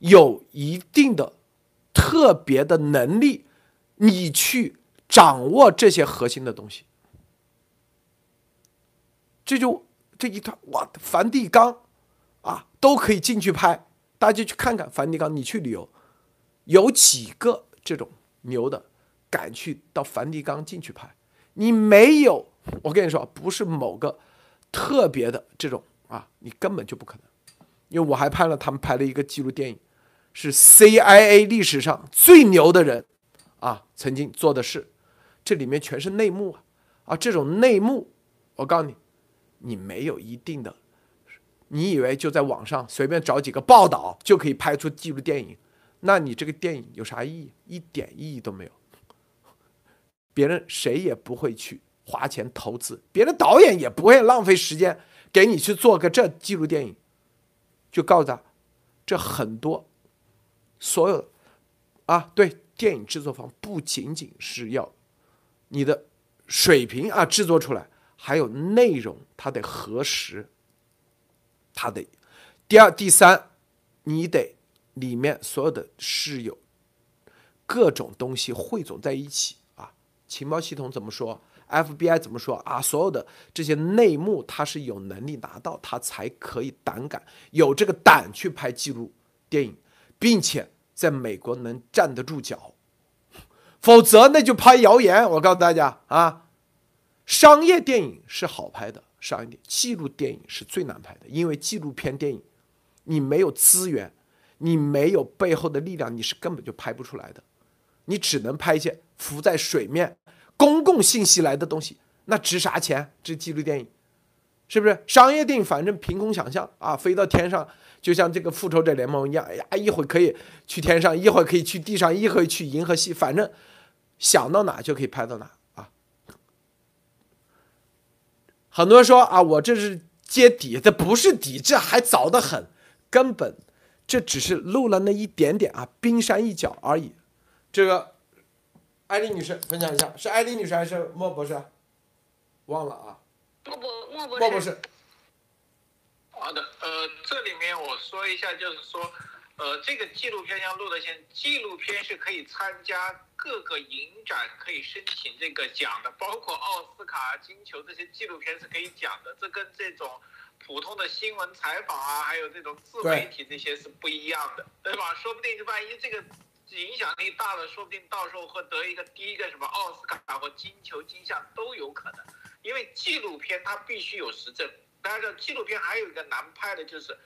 有一定的特别的能力，你去掌握这些核心的东西，这就这一段哇，梵蒂冈啊都可以进去拍。大家去看看梵蒂冈，你去旅游，有几个这种牛的敢去到梵蒂冈进去拍？你没有，我跟你说，不是某个特别的这种啊，你根本就不可能。因为我还拍了他们拍了一个纪录电影，是 CIA 历史上最牛的人啊曾经做的事，这里面全是内幕啊啊！这种内幕，我告诉你，你没有一定的。你以为就在网上随便找几个报道就可以拍出纪录电影？那你这个电影有啥意义？一点意义都没有。别人谁也不会去花钱投资，别的导演也不会浪费时间给你去做个这纪录电影。就告诉他，这很多所有啊，对电影制作方不仅仅是要你的水平啊制作出来，还有内容，它得核实。他得，第二、第三，你得里面所有的是有各种东西汇总在一起啊。情报系统怎么说？FBI 怎么说啊？所有的这些内幕，他是有能力拿到，他才可以胆敢有这个胆去拍纪录电影，并且在美国能站得住脚。否则那就拍谣言。我告诉大家啊，商业电影是好拍的。商业电影，纪录电影是最难拍的，因为纪录片电影，你没有资源，你没有背后的力量，你是根本就拍不出来的。你只能拍一些浮在水面、公共信息来的东西，那值啥钱？这纪录电影，是不是？商业电影反正凭空想象啊，飞到天上，就像这个复仇者联盟一样，哎呀，一会可以去天上，一会可以去地上，一会去银河系，反正想到哪就可以拍到哪啊。很多人说啊，我这是揭底，这不是底，这还早得很，根本这只是露了那一点点啊，冰山一角而已。这个艾丽女士分享一下，是艾丽女士还是莫博士？忘了啊。莫博莫博莫博士。好的，呃，这里面我说一下，就是说，呃，这个纪录片要录的先，纪录片是可以参加。各个影展可以申请这个奖的，包括奥斯卡、金球这些纪录片是可以讲的。这跟这种普通的新闻采访啊，还有这种自媒体这些是不一样的，对吧？说不定就万一这个影响力大了，说不定到时候会得一个第一个什么奥斯卡或金球金像都有可能。因为纪录片它必须有实证，大家知道纪录片还有一个难拍的就是。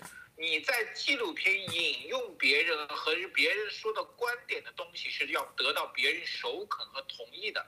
你在纪录片引用别人和别人说的观点的东西是要得到别人首肯和同意的，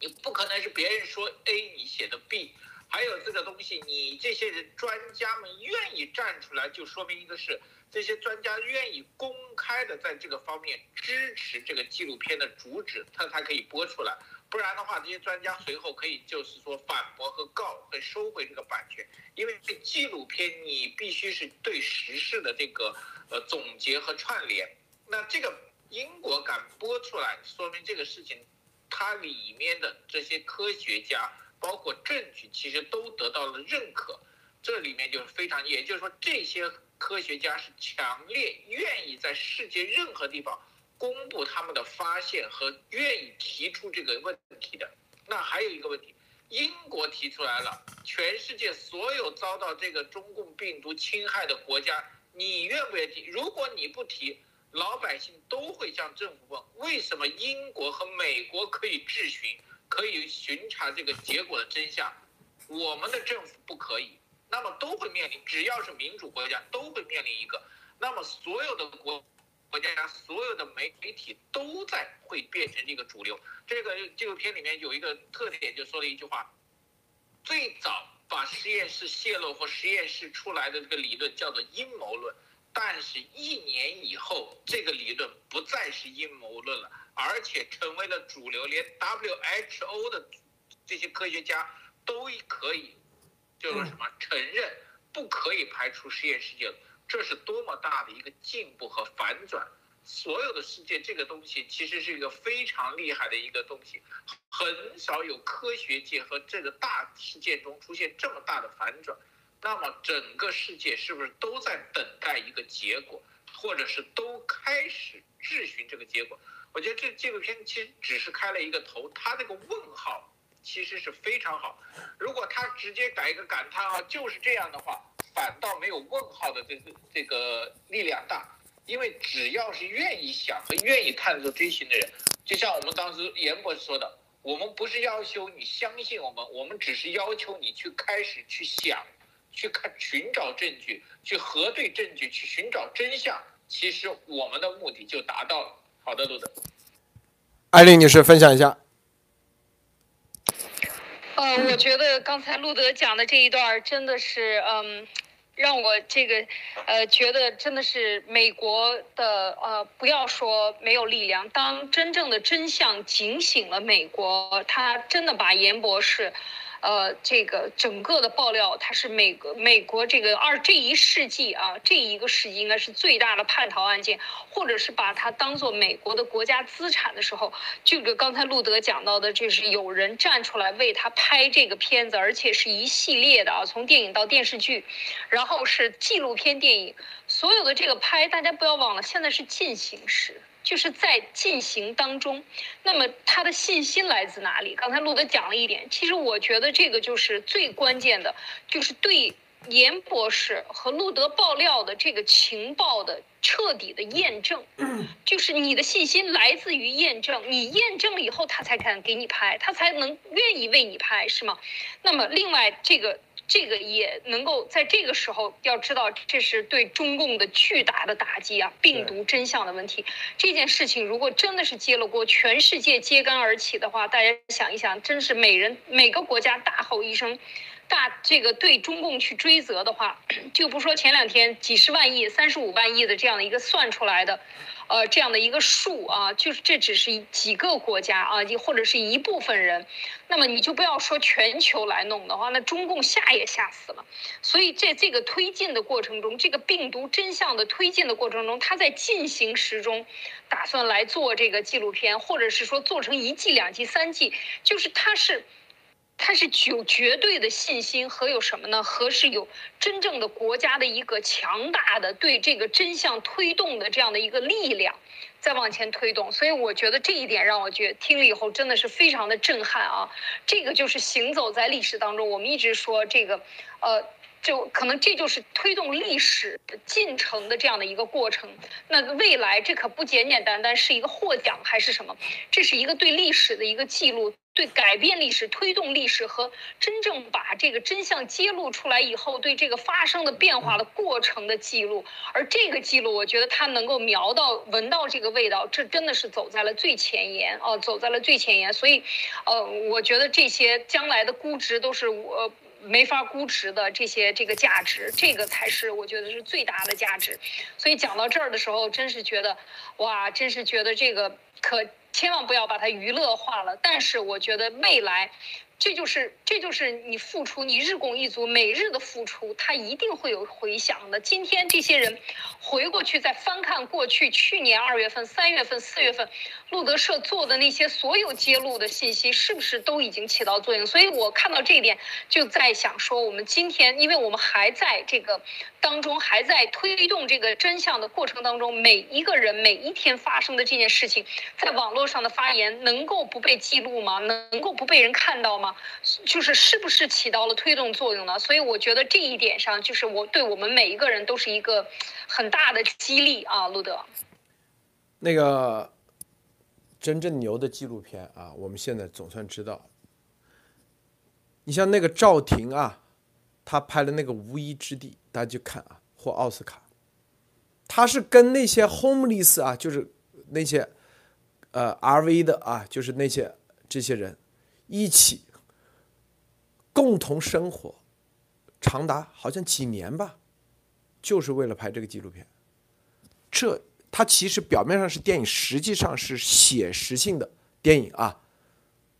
你不可能是别人说 A 你写的 B，还有这个东西，你这些人专家们愿意站出来，就说明一个是这些专家愿意公开的在这个方面支持这个纪录片的主旨，他才可以播出来。不然的话，这些专家随后可以就是说反驳和告，会收回这个版权。因为这纪录片你必须是对时事的这个呃总结和串联。那这个英国敢播出来，说明这个事情它里面的这些科学家，包括证据，其实都得到了认可。这里面就是非常，也就是说这些科学家是强烈愿意在世界任何地方。公布他们的发现和愿意提出这个问题的，那还有一个问题，英国提出来了，全世界所有遭到这个中共病毒侵害的国家，你愿不愿意提？如果你不提，老百姓都会向政府问，为什么英国和美国可以质询，可以巡查这个结果的真相，我们的政府不可以？那么都会面临，只要是民主国家都会面临一个，那么所有的国。国家所有的媒体都在会变成这个主流。这个纪录片里面有一个特点，就说了一句话：最早把实验室泄露或实验室出来的这个理论叫做阴谋论，但是一年以后，这个理论不再是阴谋论了，而且成为了主流，连 WHO 的这些科学家都可以，就是什么承认不可以排除实验世界了。这是多么大的一个进步和反转！所有的世界这个东西其实是一个非常厉害的一个东西，很少有科学界和这个大事件中出现这么大的反转。那么整个世界是不是都在等待一个结果，或者是都开始质询这个结果？我觉得这纪录片其实只是开了一个头，它那个问号其实是非常好。如果他直接改一个感叹号，就是这样的话。反倒没有问号的这个这个力量大，因为只要是愿意想和愿意探索追寻的人，就像我们当时严博士说的，我们不是要求你相信我们，我们只是要求你去开始去想，去看寻找证据，去核对证据，去寻找真相。其实我们的目的就达到了。好的，路德，艾丽女士分享一下。呃，我觉得刚才路德讲的这一段真的是，嗯。让我这个，呃，觉得真的是美国的，呃，不要说没有力量，当真正的真相警醒了美国，他真的把严博士。呃，这个整个的爆料，它是美国美国这个二这一世纪啊，这一个世纪应该是最大的叛逃案件，或者是把它当做美国的国家资产的时候，这个刚才路德讲到的，就是有人站出来为他拍这个片子，而且是一系列的啊，从电影到电视剧，然后是纪录片电影，所有的这个拍，大家不要忘了，现在是进行时。就是在进行当中，那么他的信心来自哪里？刚才路德讲了一点，其实我觉得这个就是最关键的，就是对严博士和路德爆料的这个情报的彻底的验证，(clears throat) 就是你的信心来自于验证，你验证了以后，他才敢给你拍，他才能愿意为你拍，是吗？那么另外这个。这个也能够在这个时候要知道，这是对中共的巨大的打击啊！病毒真相的问题，这件事情如果真的是揭了锅，全世界揭竿而起的话，大家想一想，真是每人每个国家大吼一声，大这个对中共去追责的话，就不说前两天几十万亿、三十五万亿的这样的一个算出来的。呃，这样的一个数啊，就是这只是几个国家啊，或者是一部分人，那么你就不要说全球来弄的话，那中共吓也吓死了。所以在这个推进的过程中，这个病毒真相的推进的过程中，他在进行时中，打算来做这个纪录片，或者是说做成一季、两季、三季，就是他是。他是具有绝对的信心和有什么呢？和是有真正的国家的一个强大的对这个真相推动的这样的一个力量，在往前推动。所以我觉得这一点让我觉听了以后真的是非常的震撼啊！这个就是行走在历史当中，我们一直说这个，呃。就可能这就是推动历史进程的这样的一个过程。那未来这可不简简单单是一个获奖还是什么？这是一个对历史的一个记录，对改变历史、推动历史和真正把这个真相揭露出来以后，对这个发生的变化的过程的记录。而这个记录，我觉得他能够瞄到、闻到这个味道，这真的是走在了最前沿哦，走在了最前沿。所以，呃，我觉得这些将来的估值都是我。没法估值的这些这个价值，这个才是我觉得是最大的价值。所以讲到这儿的时候，真是觉得，哇，真是觉得这个可千万不要把它娱乐化了。但是我觉得未来。这就是这就是你付出，你日拱一卒，每日的付出，它一定会有回响的。今天这些人回过去再翻看过去，去年二月份、三月份、四月份，路德社做的那些所有揭露的信息，是不是都已经起到作用？所以我看到这一点，就在想说，我们今天，因为我们还在这个当中，还在推动这个真相的过程当中，每一个人每一天发生的这件事情，在网络上的发言，能够不被记录吗？能够不被人看到吗？就是是不是起到了推动作用呢？所以我觉得这一点上，就是我对我们每一个人都是一个很大的激励啊，路德。那个真正牛的纪录片啊，我们现在总算知道。你像那个赵婷啊，他拍的那个《无依之地》，大家去看啊，获奥斯卡。他是跟那些 homeless 啊，就是那些呃 RV 的啊，就是那些这些人一起共同生活，长达好像几年吧，就是为了拍这个纪录片。这它其实表面上是电影，实际上是写实性的电影啊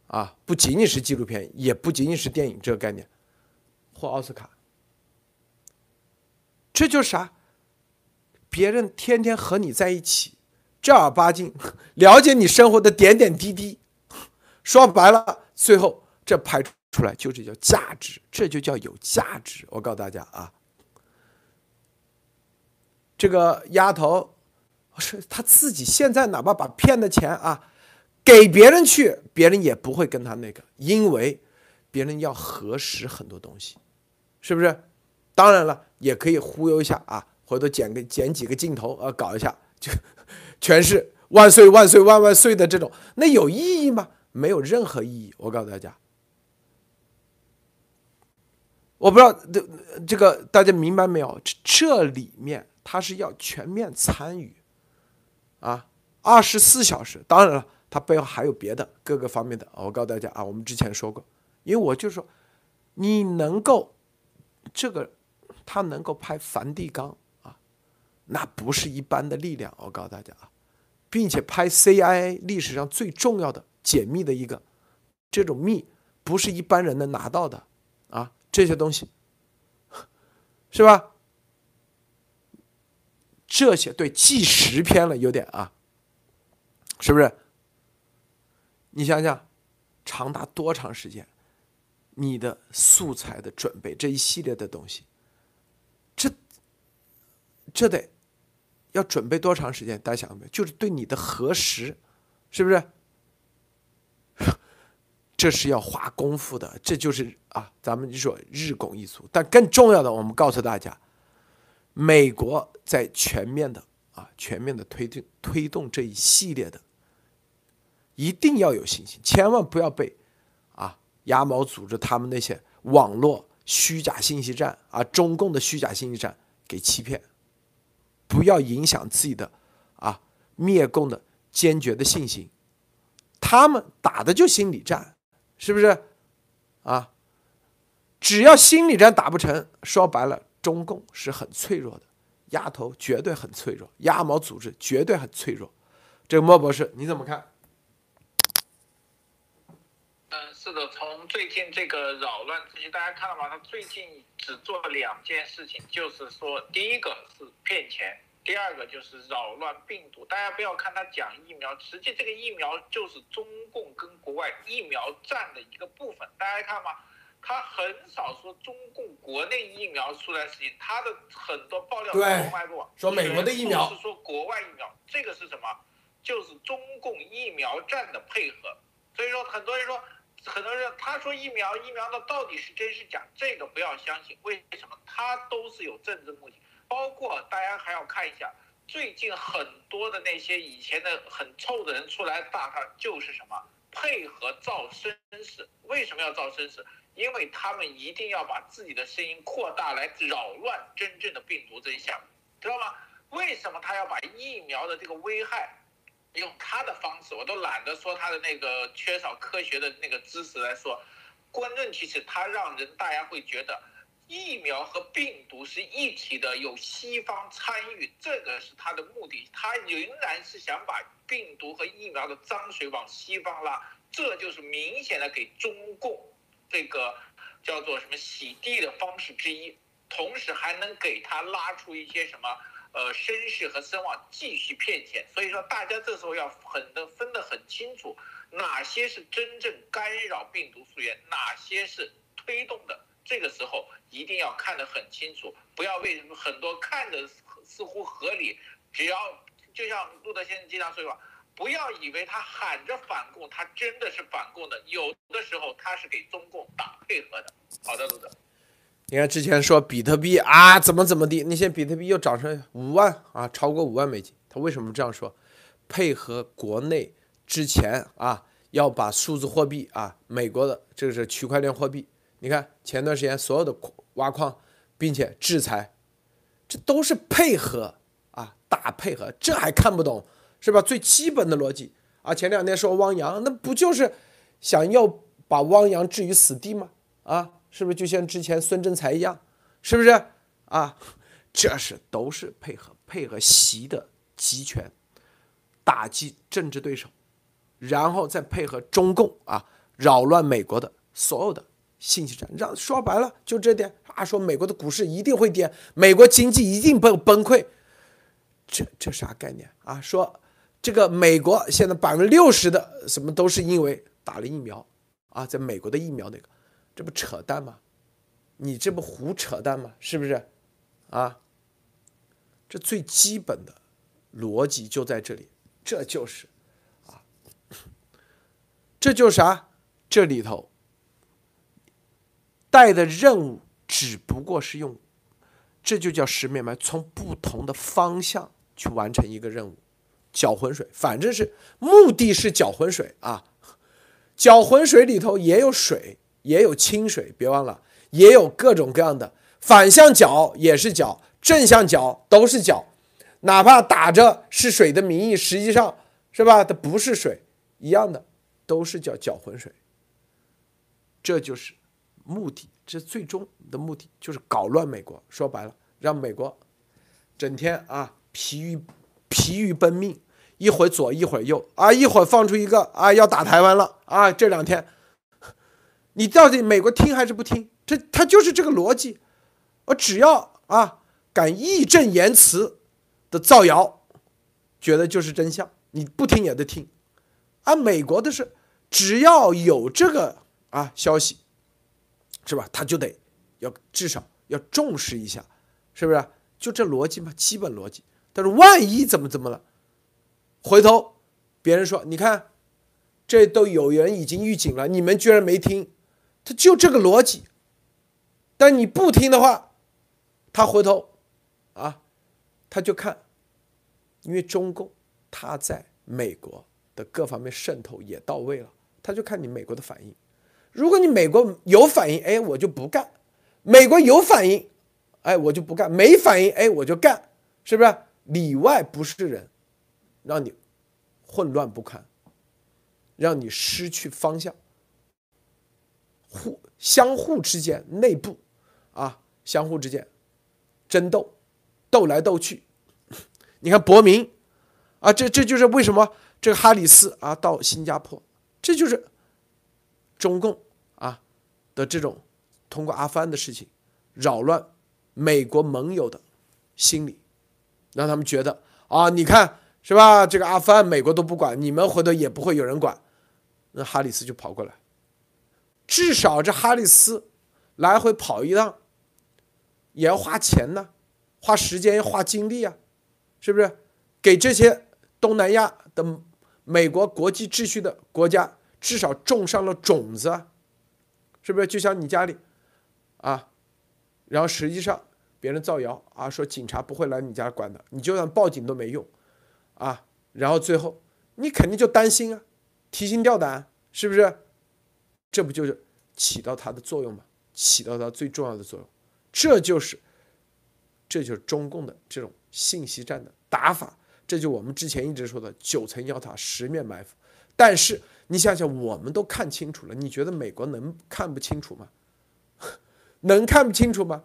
啊，不仅仅是纪录片，也不仅仅是电影这个概念，获奥斯卡。这就是啥？别人天天和你在一起，正儿八经了解你生活的点点滴滴。说白了，最后这拍出来就这叫价值，这就叫有价值。我告诉大家啊，这个丫头是她自己现在哪怕把骗的钱啊给别人去，别人也不会跟她那个，因为别人要核实很多东西，是不是？当然了，也可以忽悠一下啊，回头剪个剪几个镜头啊，搞一下，就全是万岁万岁万万岁的这种，那有意义吗？没有任何意义。我告诉大家，我不知道这这个大家明白没有？这这里面他是要全面参与啊，二十四小时。当然了，它背后还有别的各个方面的。我告诉大家啊，我们之前说过，因为我就说你能够这个。他能够拍梵蒂冈啊，那不是一般的力量。我告诉大家啊，并且拍 CIA 历史上最重要的解密的一个这种密，不是一般人能拿到的啊。这些东西是吧？这些对纪实片了有点啊，是不是？你想想，长达多长时间？你的素材的准备这一系列的东西。这这得要准备多长时间？大家想没有？就是对你的核实，是不是？(laughs) 这是要花功夫的。这就是啊，咱们就说日拱一卒。但更重要的，我们告诉大家，美国在全面的啊，全面的推进推动这一系列的，一定要有信心，千万不要被鸭毛组织他们那些网络虚假信息战啊，中共的虚假信息战给欺骗。不要影响自己的啊灭共的坚决的信心，他们打的就心理战，是不是？啊，只要心理战打不成，说白了，中共是很脆弱的，鸭头绝对很脆弱，鸭毛组织绝对很脆弱。这个莫博士你怎么看？嗯，是的，从最近这个扰乱秩序，大家看到吗？他最近只做了两件事情，就是说，第一个是骗钱，第二个就是扰乱病毒。大家不要看他讲疫苗，实际这个疫苗就是中共跟国外疫苗战的一个部分。大家看吗？他很少说中共国内疫苗出来事情，他的很多爆料从来不说美国的疫苗，是说国外疫苗，这个是什么？就是中共疫苗战的配合。所以说，很多人说。很多人他说疫苗疫苗的到底是真是假，这个不要相信。为什么？他都是有政治目的。包括大家还要看一下，最近很多的那些以前的很臭的人出来大他就是什么配合造声势。为什么要造声势？因为他们一定要把自己的声音扩大来扰乱真正的病毒真相，知道吗？为什么他要把疫苗的这个危害？用他的方式，我都懒得说他的那个缺少科学的那个知识来说，关键其实他让人大家会觉得疫苗和病毒是一体的，有西方参与，这个是他的目的。他仍然是想把病毒和疫苗的脏水往西方拉，这就是明显的给中共这个叫做什么洗地的方式之一，同时还能给他拉出一些什么。呃，声势和声望继续骗钱，所以说大家这时候要很的分得很清楚，哪些是真正干扰病毒溯源，哪些是推动的。这个时候一定要看得很清楚，不要为很多看着似乎合理，只要就像路德先生经常说的话，不要以为他喊着反共，他真的是反共的，有的时候他是给中共打配合的。好的，路德。你看之前说比特币啊怎么怎么地，那些比特币又涨成五万啊，超过五万美金。他为什么这样说？配合国内之前啊要把数字货币啊，美国的这个是区块链货币。你看前段时间所有的挖矿，并且制裁，这都是配合啊大配合，这还看不懂是吧？最基本的逻辑啊！前两天说汪洋，那不就是想要把汪洋置于死地吗？啊，是不是就像之前孙政才一样？是不是啊？这是都是配合配合习的集权打击政治对手，然后再配合中共啊扰乱美国的所有的信息战，让说白了就这点啊，说美国的股市一定会跌，美国经济一定崩崩溃，这这啥概念啊？说这个美国现在百分之六十的什么都是因为打了疫苗啊，在美国的疫苗那个，这不扯淡吗？你这不胡扯淡吗？是不是啊？这最基本的逻辑就在这里，这就是啊，这就是啥？这里头带的任务只不过是用，这就叫十面埋，从不同的方向去完成一个任务，搅浑水，反正是目的是搅浑水啊，搅浑水里头也有水，也有清水，别忘了，也有各种各样的反向搅也是搅。正向搅都是搅，哪怕打着是水的名义，实际上是吧？它不是水，一样的，都是叫搅浑水。这就是目的，这最终的目的就是搞乱美国。说白了，让美国整天啊疲于疲于奔命，一会儿左一会儿右啊，一会儿放出一个啊要打台湾了啊，这两天你到底美国听还是不听？这他就是这个逻辑，我只要啊。敢义正言辞的造谣，觉得就是真相，你不听也得听。而美国的是，只要有这个啊消息，是吧？他就得要至少要重视一下，是不是？就这逻辑嘛，基本逻辑。但是万一怎么怎么了，回头别人说，你看，这都有人已经预警了，你们居然没听，他就这个逻辑。但你不听的话，他回头。啊，他就看，因为中共他在美国的各方面渗透也到位了，他就看你美国的反应。如果你美国有反应，哎，我就不干；美国有反应，哎，我就不干；没反应，哎，我就干，是不是？里外不是人，让你混乱不堪，让你失去方向，互相互之间内部啊，相互之间争斗。斗来斗去，(laughs) 你看伯明，啊，这这就是为什么这个哈里斯啊到新加坡，这就是中共啊的这种通过阿富汗的事情扰乱美国盟友的心理，让他们觉得啊，你看是吧？这个阿富汗美国都不管，你们回头也不会有人管，那哈里斯就跑过来，至少这哈里斯来回跑一趟也要花钱呢。花时间花精力啊，是不是？给这些东南亚的美国国际秩序的国家至少种上了种子，是不是？就像你家里啊，然后实际上别人造谣啊，说警察不会来你家管的，你就算报警都没用啊。然后最后你肯定就担心啊，提心吊胆，是不是？这不就是起到它的作用吗？起到它最重要的作用，这就是。这就是中共的这种信息战的打法，这就我们之前一直说的九层妖塔、十面埋伏。但是你想想，我们都看清楚了，你觉得美国能看不清楚吗？(laughs) 能看不清楚吗？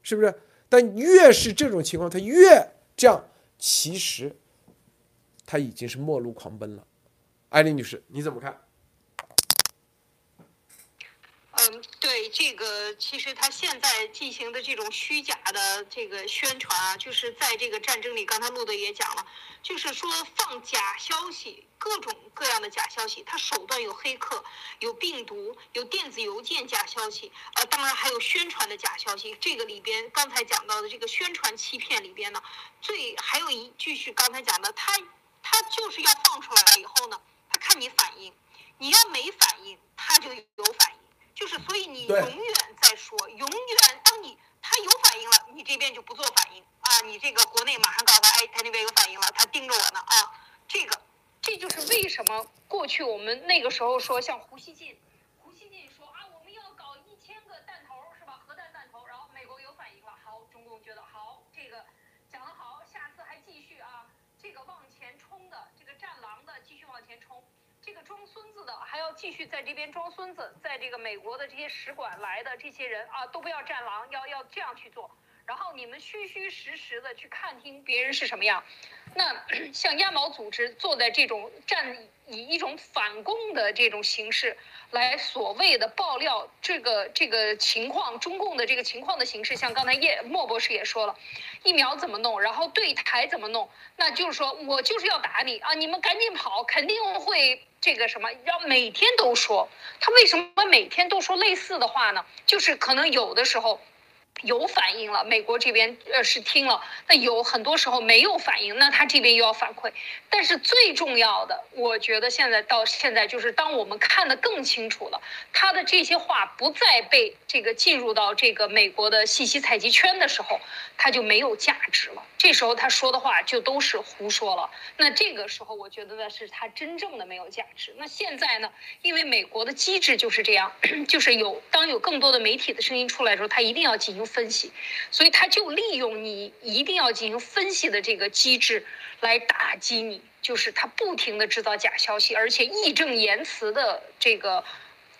是不是？但越是这种情况，他越这样，其实他已经是末路狂奔了。艾丽女士，你怎么看？对这个，其实他现在进行的这种虚假的这个宣传啊，就是在这个战争里，刚才路德也讲了，就是说放假消息，各种各样的假消息，他手段有黑客，有病毒，有电子邮件假消息，呃，当然还有宣传的假消息。这个里边刚才讲到的这个宣传欺骗里边呢，最还有一句是刚才讲的，他他就是要放出来了以后呢，他看你反应，你要没反应，他就有反应。就是，所以你永远在说，永远当你他有反应了，你这边就不做反应啊！你这个国内马上告诉他，哎，他那边有反应了，他盯着我呢啊！这个，这就是为什么过去我们那个时候说，像胡锡进，胡锡进说啊，我们要搞一千个弹头是吧？核弹弹头，然后美国有反应了，好，中共觉得好，这个讲得好，下次还继续啊。这个装孙子的，还要继续在这边装孙子，在这个美国的这些使馆来的这些人啊，都不要战狼，要要这样去做。然后你们虚虚实实的去看听别人是什么样，那 (clears throat) 像鸭毛组织做的这种战，以一种反攻的这种形式来所谓的爆料这个这个情况，中共的这个情况的形式，像刚才叶莫博士也说了，疫苗怎么弄，然后对台怎么弄，那就是说我就是要打你啊，你们赶紧跑，肯定会这个什么，要每天都说，他为什么每天都说类似的话呢？就是可能有的时候。有反应了，美国这边呃是听了，那有很多时候没有反应，那他这边又要反馈。但是最重要的，我觉得现在到现在就是当我们看得更清楚了，他的这些话不再被这个进入到这个美国的信息采集圈的时候，他就没有价值了。这时候他说的话就都是胡说了。那这个时候我觉得呢是他真正的没有价值。那现在呢，因为美国的机制就是这样，(clears throat) 就是有当有更多的媒体的声音出来的时候，他一定要进行。分析，所以他就利用你一定要进行分析的这个机制来打击你，就是他不停的制造假消息，而且义正言辞的这个。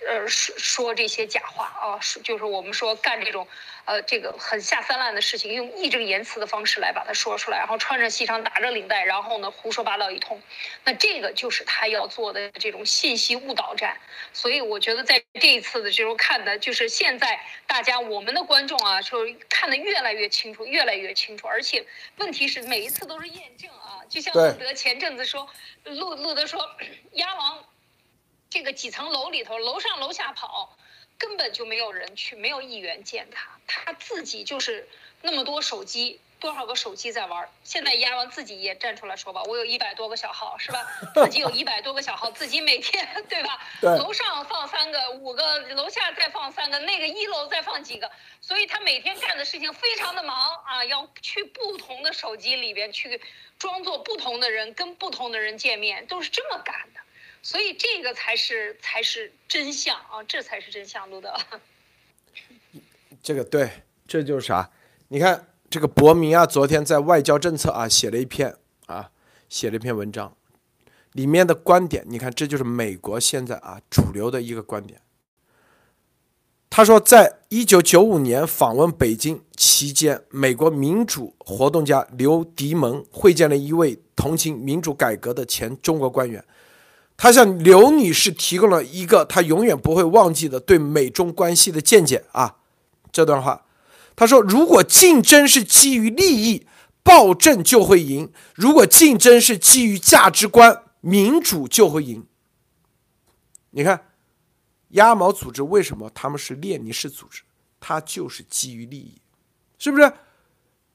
呃，说说这些假话啊，说就是我们说干这种，呃，这个很下三滥的事情，用义正言辞的方式来把它说出来，然后穿着西装打着领带，然后呢胡说八道一通，那这个就是他要做的这种信息误导战。所以我觉得在这一次的这种看的，就是现在大家我们的观众啊，就看得越来越清楚，越来越清楚，而且问题是每一次都是验证啊，就像路德前阵子说，路路德说，(coughs) 鸭王。这个几层楼里头，楼上楼下跑，根本就没有人去，没有议员见他，他自己就是那么多手机，多少个手机在玩。现在鸭王自己也站出来说吧，我有一百多个小号，是吧？自己有一百多个小号，自己每天对吧？(laughs) 楼上放三个、五个，楼下再放三个，那个一楼再放几个，所以他每天干的事情非常的忙啊，要去不同的手机里边去装作不同的人，跟不同的人见面，都是这么干的。所以这个才是才是真相啊，这才是真相，路德。(laughs) 这个对，这就是啥？你看这个伯明啊，昨天在外交政策啊写了一篇啊，写了一篇文章，里面的观点，你看这就是美国现在啊主流的一个观点。他说，在一九九五年访问北京期间，美国民主活动家刘迪蒙会见了一位同情民主改革的前中国官员。他向刘女士提供了一个他永远不会忘记的对美中关系的见解啊！这段话，他说：“如果竞争是基于利益，暴政就会赢；如果竞争是基于价值观，民主就会赢。”你看，鸭毛组织为什么他们是列宁式组织？它就是基于利益，是不是？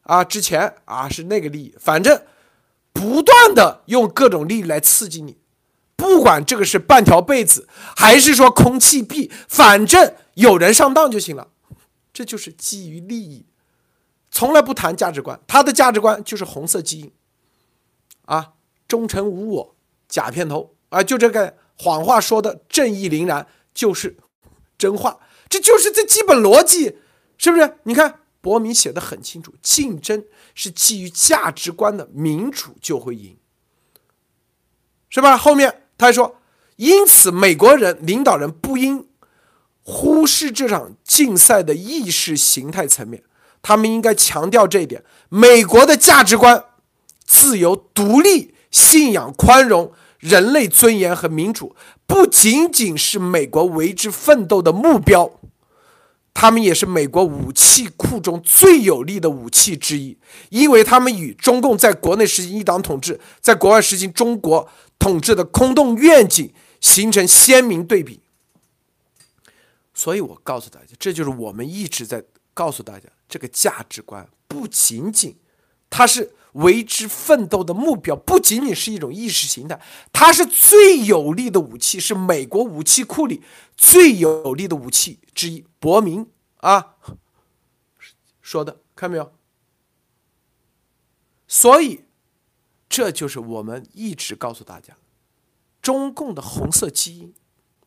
啊，之前啊是那个利益，反正不断的用各种利益来刺激你。不管这个是半条被子，还是说空气币，反正有人上当就行了。这就是基于利益，从来不谈价值观。他的价值观就是红色基因，啊，忠诚无我，假片头啊，就这个谎话说的正义凛然，就是真话。这就是这基本逻辑，是不是？你看博明写的很清楚，竞争是基于价值观的，民主就会赢，是吧？后面。他还说：“因此，美国人领导人不应忽视这场竞赛的意识形态层面，他们应该强调这一点。美国的价值观，自由、独立、信仰、宽容、人类尊严和民主，不仅仅是美国为之奋斗的目标，他们也是美国武器库中最有力的武器之一，因为他们与中共在国内实行一党统治，在国外实行中国。”统治的空洞愿景形成鲜明对比，所以我告诉大家，这就是我们一直在告诉大家，这个价值观不仅仅它是为之奋斗的目标，不仅仅是一种意识形态，它是最有力的武器，是美国武器库里最有力的武器之一。伯明啊说的，看没有？所以。这就是我们一直告诉大家，中共的红色基因，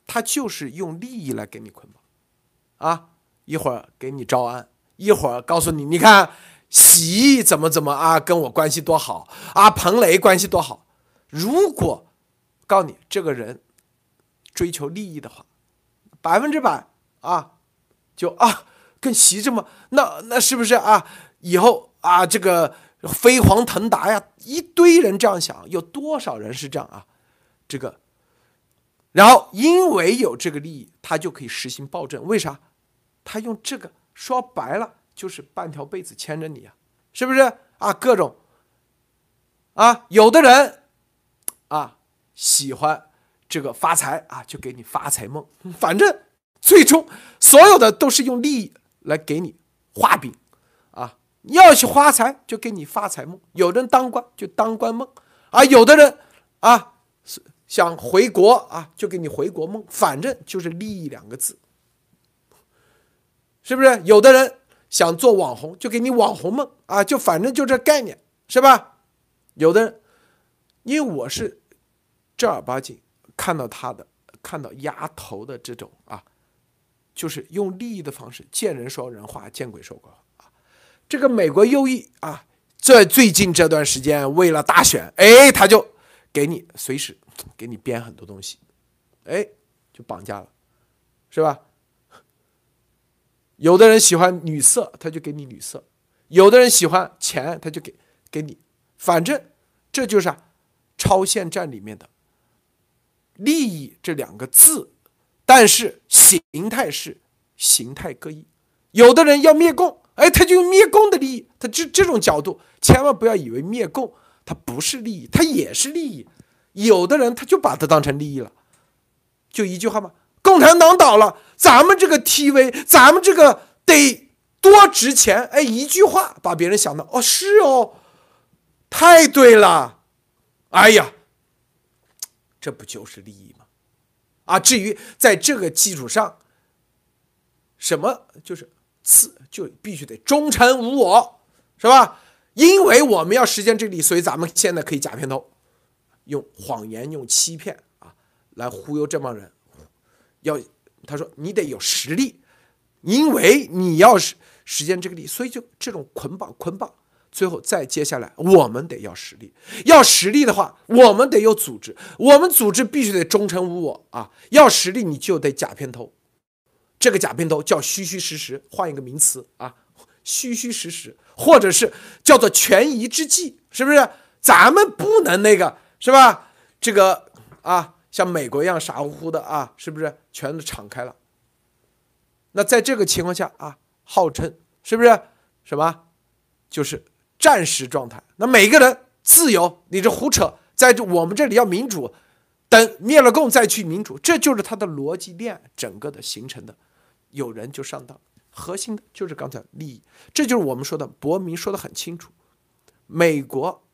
它就是用利益来给你捆绑，啊，一会儿给你招安，一会儿告诉你，你看习怎么怎么啊，跟我关系多好啊，彭雷关系多好。如果告诉你这个人追求利益的话，百分之百啊，就啊跟习这么那那是不是啊？以后啊这个飞黄腾达呀，一堆人这样想，有多少人是这样啊？这个，然后因为有这个利益，他就可以实行暴政。为啥？他用这个说白了就是半条被子牵着你啊，是不是啊？各种啊，有的人啊喜欢这个发财啊，就给你发财梦。反正最终所有的都是用利益来给你画饼啊。要去发财，就给你发财梦；有人当官就当官梦啊，有的人啊想回国啊，就给你回国梦。反正就是利益两个字。是不是有的人想做网红，就给你网红梦啊？就反正就这概念，是吧？有的人，因为我是正儿八经看到他的，看到丫头的这种啊，就是用利益的方式，见人说人话，见鬼说鬼话。这个美国右翼啊，在最近这段时间为了大选，哎，他就给你随时给你编很多东西，哎，就绑架了，是吧？有的人喜欢女色，他就给你女色；有的人喜欢钱，他就给给你。反正这就是啊，超限战里面的利益这两个字，但是形态是形态各异。有的人要灭共，哎，他就用灭共的利益。他这这种角度，千万不要以为灭共它不是利益，它也是利益。有的人他就把它当成利益了，就一句话嘛。共产党倒了，咱们这个 TV，咱们这个得多值钱？哎，一句话把别人想到哦，是哦，太对了，哎呀，这不就是利益吗？啊，至于在这个基础上，什么就是次就必须得忠诚无我，是吧？因为我们要实现这里，所以咱们现在可以假片头，用谎言、用欺骗啊，来忽悠这帮人。要他说你得有实力，因为你要是实现这个力，所以就这种捆绑捆绑，最后再接下来我们得要实力，要实力的话，我们得有组织，我们组织必须得忠诚无我啊！要实力你就得假片头，这个假片头叫虚虚实实，换一个名词啊，虚虚实实，或者是叫做权宜之计，是不是？咱们不能那个是吧？这个啊。像美国一样傻乎乎的啊，是不是全都敞开了？那在这个情况下啊，号称是不是什么，就是战时状态？那每个人自由，你这胡扯，在我们这里要民主，等灭了共再去民主，这就是他的逻辑链整个的形成的。有人就上当，核心的就是刚才利益，这就是我们说的伯明说的很清楚，美国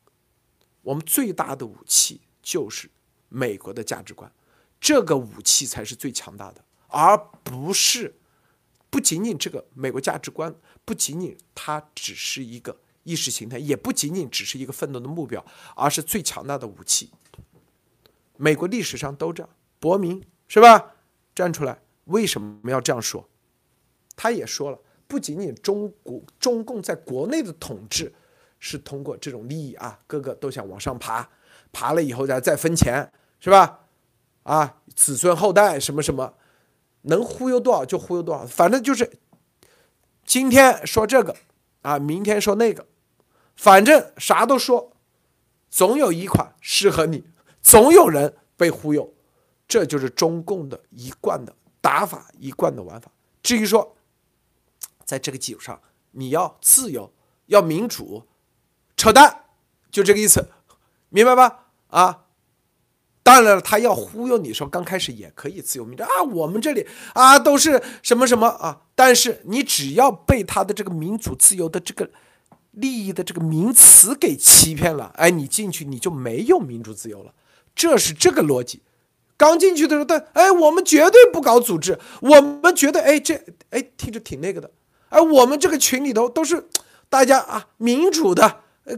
我们最大的武器就是。美国的价值观，这个武器才是最强大的，而不是不仅仅这个美国价值观，不仅仅它只是一个意识形态，也不仅仅只是一个奋斗的目标，而是最强大的武器。美国历史上都这样，伯明是吧？站出来，为什么要这样说？他也说了，不仅仅中国中共在国内的统治是通过这种利益啊，个个都想往上爬。爬了以后再再分钱是吧？啊，子孙后代什么什么，能忽悠多少就忽悠多少，反正就是今天说这个啊，明天说那个，反正啥都说，总有一款适合你，总有人被忽悠，这就是中共的一贯的打法，一贯的玩法。至于说，在这个基础上你要自由，要民主，扯淡，就这个意思。明白吧？啊，当然了，他要忽悠你说刚开始也可以自由民主啊，我们这里啊都是什么什么啊，但是你只要被他的这个民主自由的这个利益的这个名词给欺骗了，哎，你进去你就没有民主自由了，这是这个逻辑。刚进去的时候，对，哎，我们绝对不搞组织，我们觉得，哎，这，哎，听着挺那个的，哎，我们这个群里头都是大家啊民主的，呃，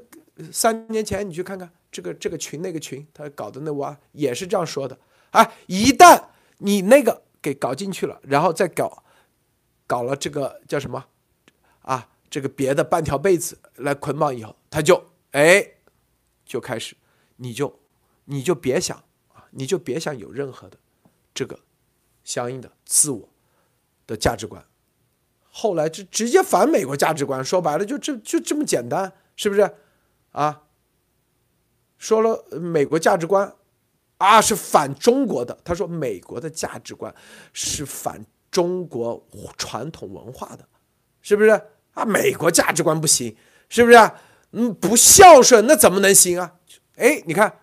三年前你去看看。这个这个群那个群，他搞的那娃也是这样说的啊！一旦你那个给搞进去了，然后再搞搞了这个叫什么啊？这个别的半条被子来捆绑以后，他就哎就开始，你就你就别想啊，你就别想有任何的这个相应的自我的价值观。后来就直接反美国价值观，说白了就这就这么简单，是不是？啊，说了美国价值观啊是反中国的，他说美国的价值观是反中国传统文化的，是不是？啊，美国价值观不行，是不是啊？嗯，不孝顺那怎么能行啊？哎，你看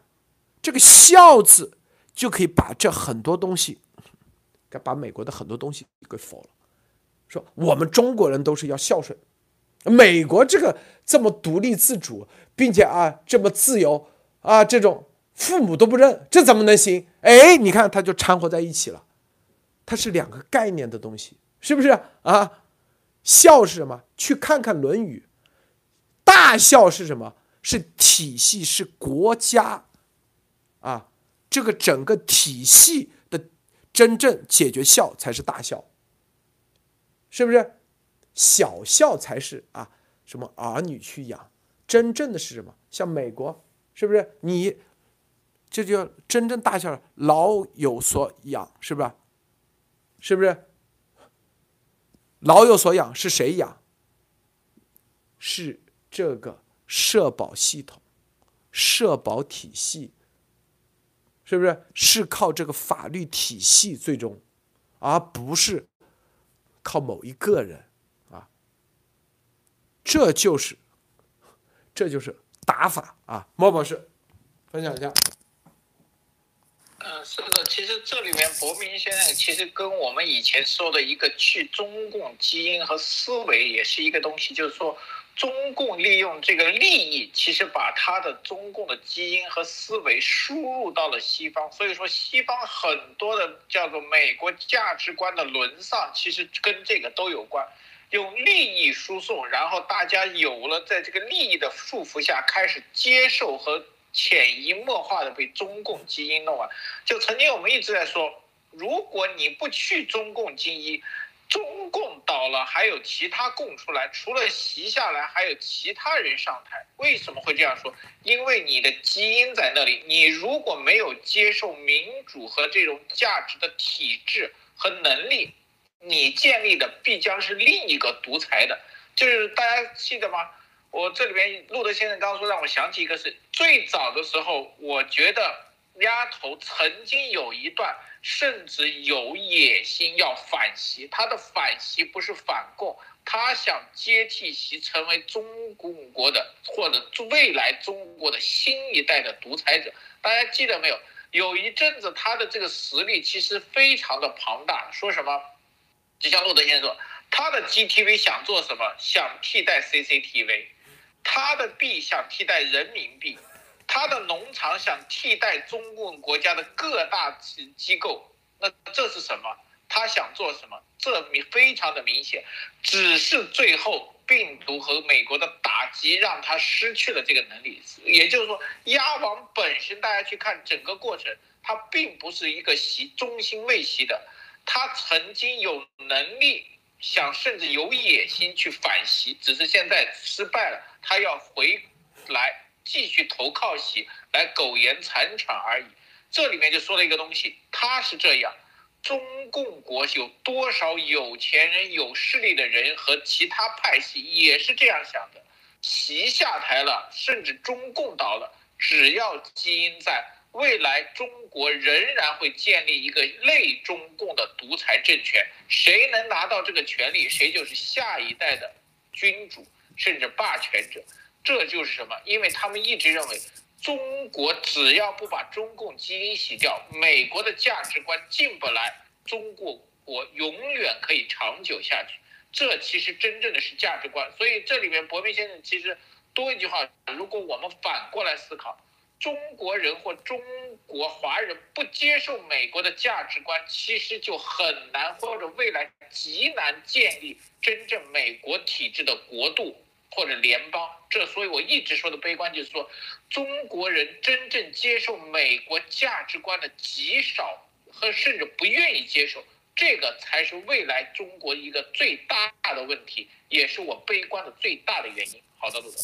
这个“孝”字就可以把这很多东西，该把美国的很多东西给否了。说我们中国人都是要孝顺，美国这个这么独立自主，并且啊这么自由啊，这种父母都不认，这怎么能行？哎，你看它就掺和在一起了，它是两个概念的东西，是不是啊？孝是什么？去看看《论语》，大孝是什么？是体系，是国家啊，这个整个体系的真正解决孝才是大孝。是不是小孝才是啊？什么儿女去养，真正的是什么？像美国，是不是你这就真正大孝，老有所养，是不是？是不是老有所养？是谁养？是这个社保系统、社保体系，是不是？是靠这个法律体系最终，而不是。靠某一个人啊，这就是，这就是打法啊！莫博士，分享一下。嗯，是的，其实这里面伯明先生其实跟我们以前说的一个去中共基因和思维也是一个东西，就是说。中共利用这个利益，其实把他的中共的基因和思维输入到了西方，所以说西方很多的叫做美国价值观的沦丧，其实跟这个都有关。用利益输送，然后大家有了在这个利益的束缚下，开始接受和潜移默化的被中共基因弄完。就曾经我们一直在说，如果你不去中共基因。中共倒了，还有其他共出来，除了习下来，还有其他人上台。为什么会这样说？因为你的基因在那里。你如果没有接受民主和这种价值的体制和能力，你建立的必将是另一个独裁的。就是大家记得吗？我这里边路德先生刚刚说让我想起一个是最早的时候，我觉得丫头曾经有一段。甚至有野心要反习，他的反习不是反共，他想接替习，成为中共国的或者未来中国的新一代的独裁者。大家记得没有？有一阵子他的这个实力其实非常的庞大。说什么？就像路德先生说，他的 GTV 想做什么？想替代 CCTV，他的币想替代人民币。他的农场想替代中共国家的各大机构，那这是什么？他想做什么？这明非常的明显，只是最后病毒和美国的打击让他失去了这个能力。也就是说，鸭王本身，大家去看整个过程，他并不是一个习中心未习的，他曾经有能力想，甚至有野心去反习，只是现在失败了，他要回来。继续投靠习来苟延残喘而已，这里面就说了一个东西，他是这样，中共国有多少有钱人、有势力的人和其他派系也是这样想的，习下台了，甚至中共倒了，只要基因在，未来中国仍然会建立一个类中共的独裁政权，谁能拿到这个权利，谁就是下一代的君主，甚至霸权者。这就是什么？因为他们一直认为，中国只要不把中共基因洗掉，美国的价值观进不来，中国国永远可以长久下去。这其实真正的是价值观。所以这里面，伯明先生其实多一句话：如果我们反过来思考，中国人或中国华人不接受美国的价值观，其实就很难，或者未来极难建立真正美国体制的国度。或者联邦，这所以我一直说的悲观就是说，中国人真正接受美国价值观的极少，和甚至不愿意接受，这个才是未来中国一个最大的问题，也是我悲观的最大的原因。好的，陆总。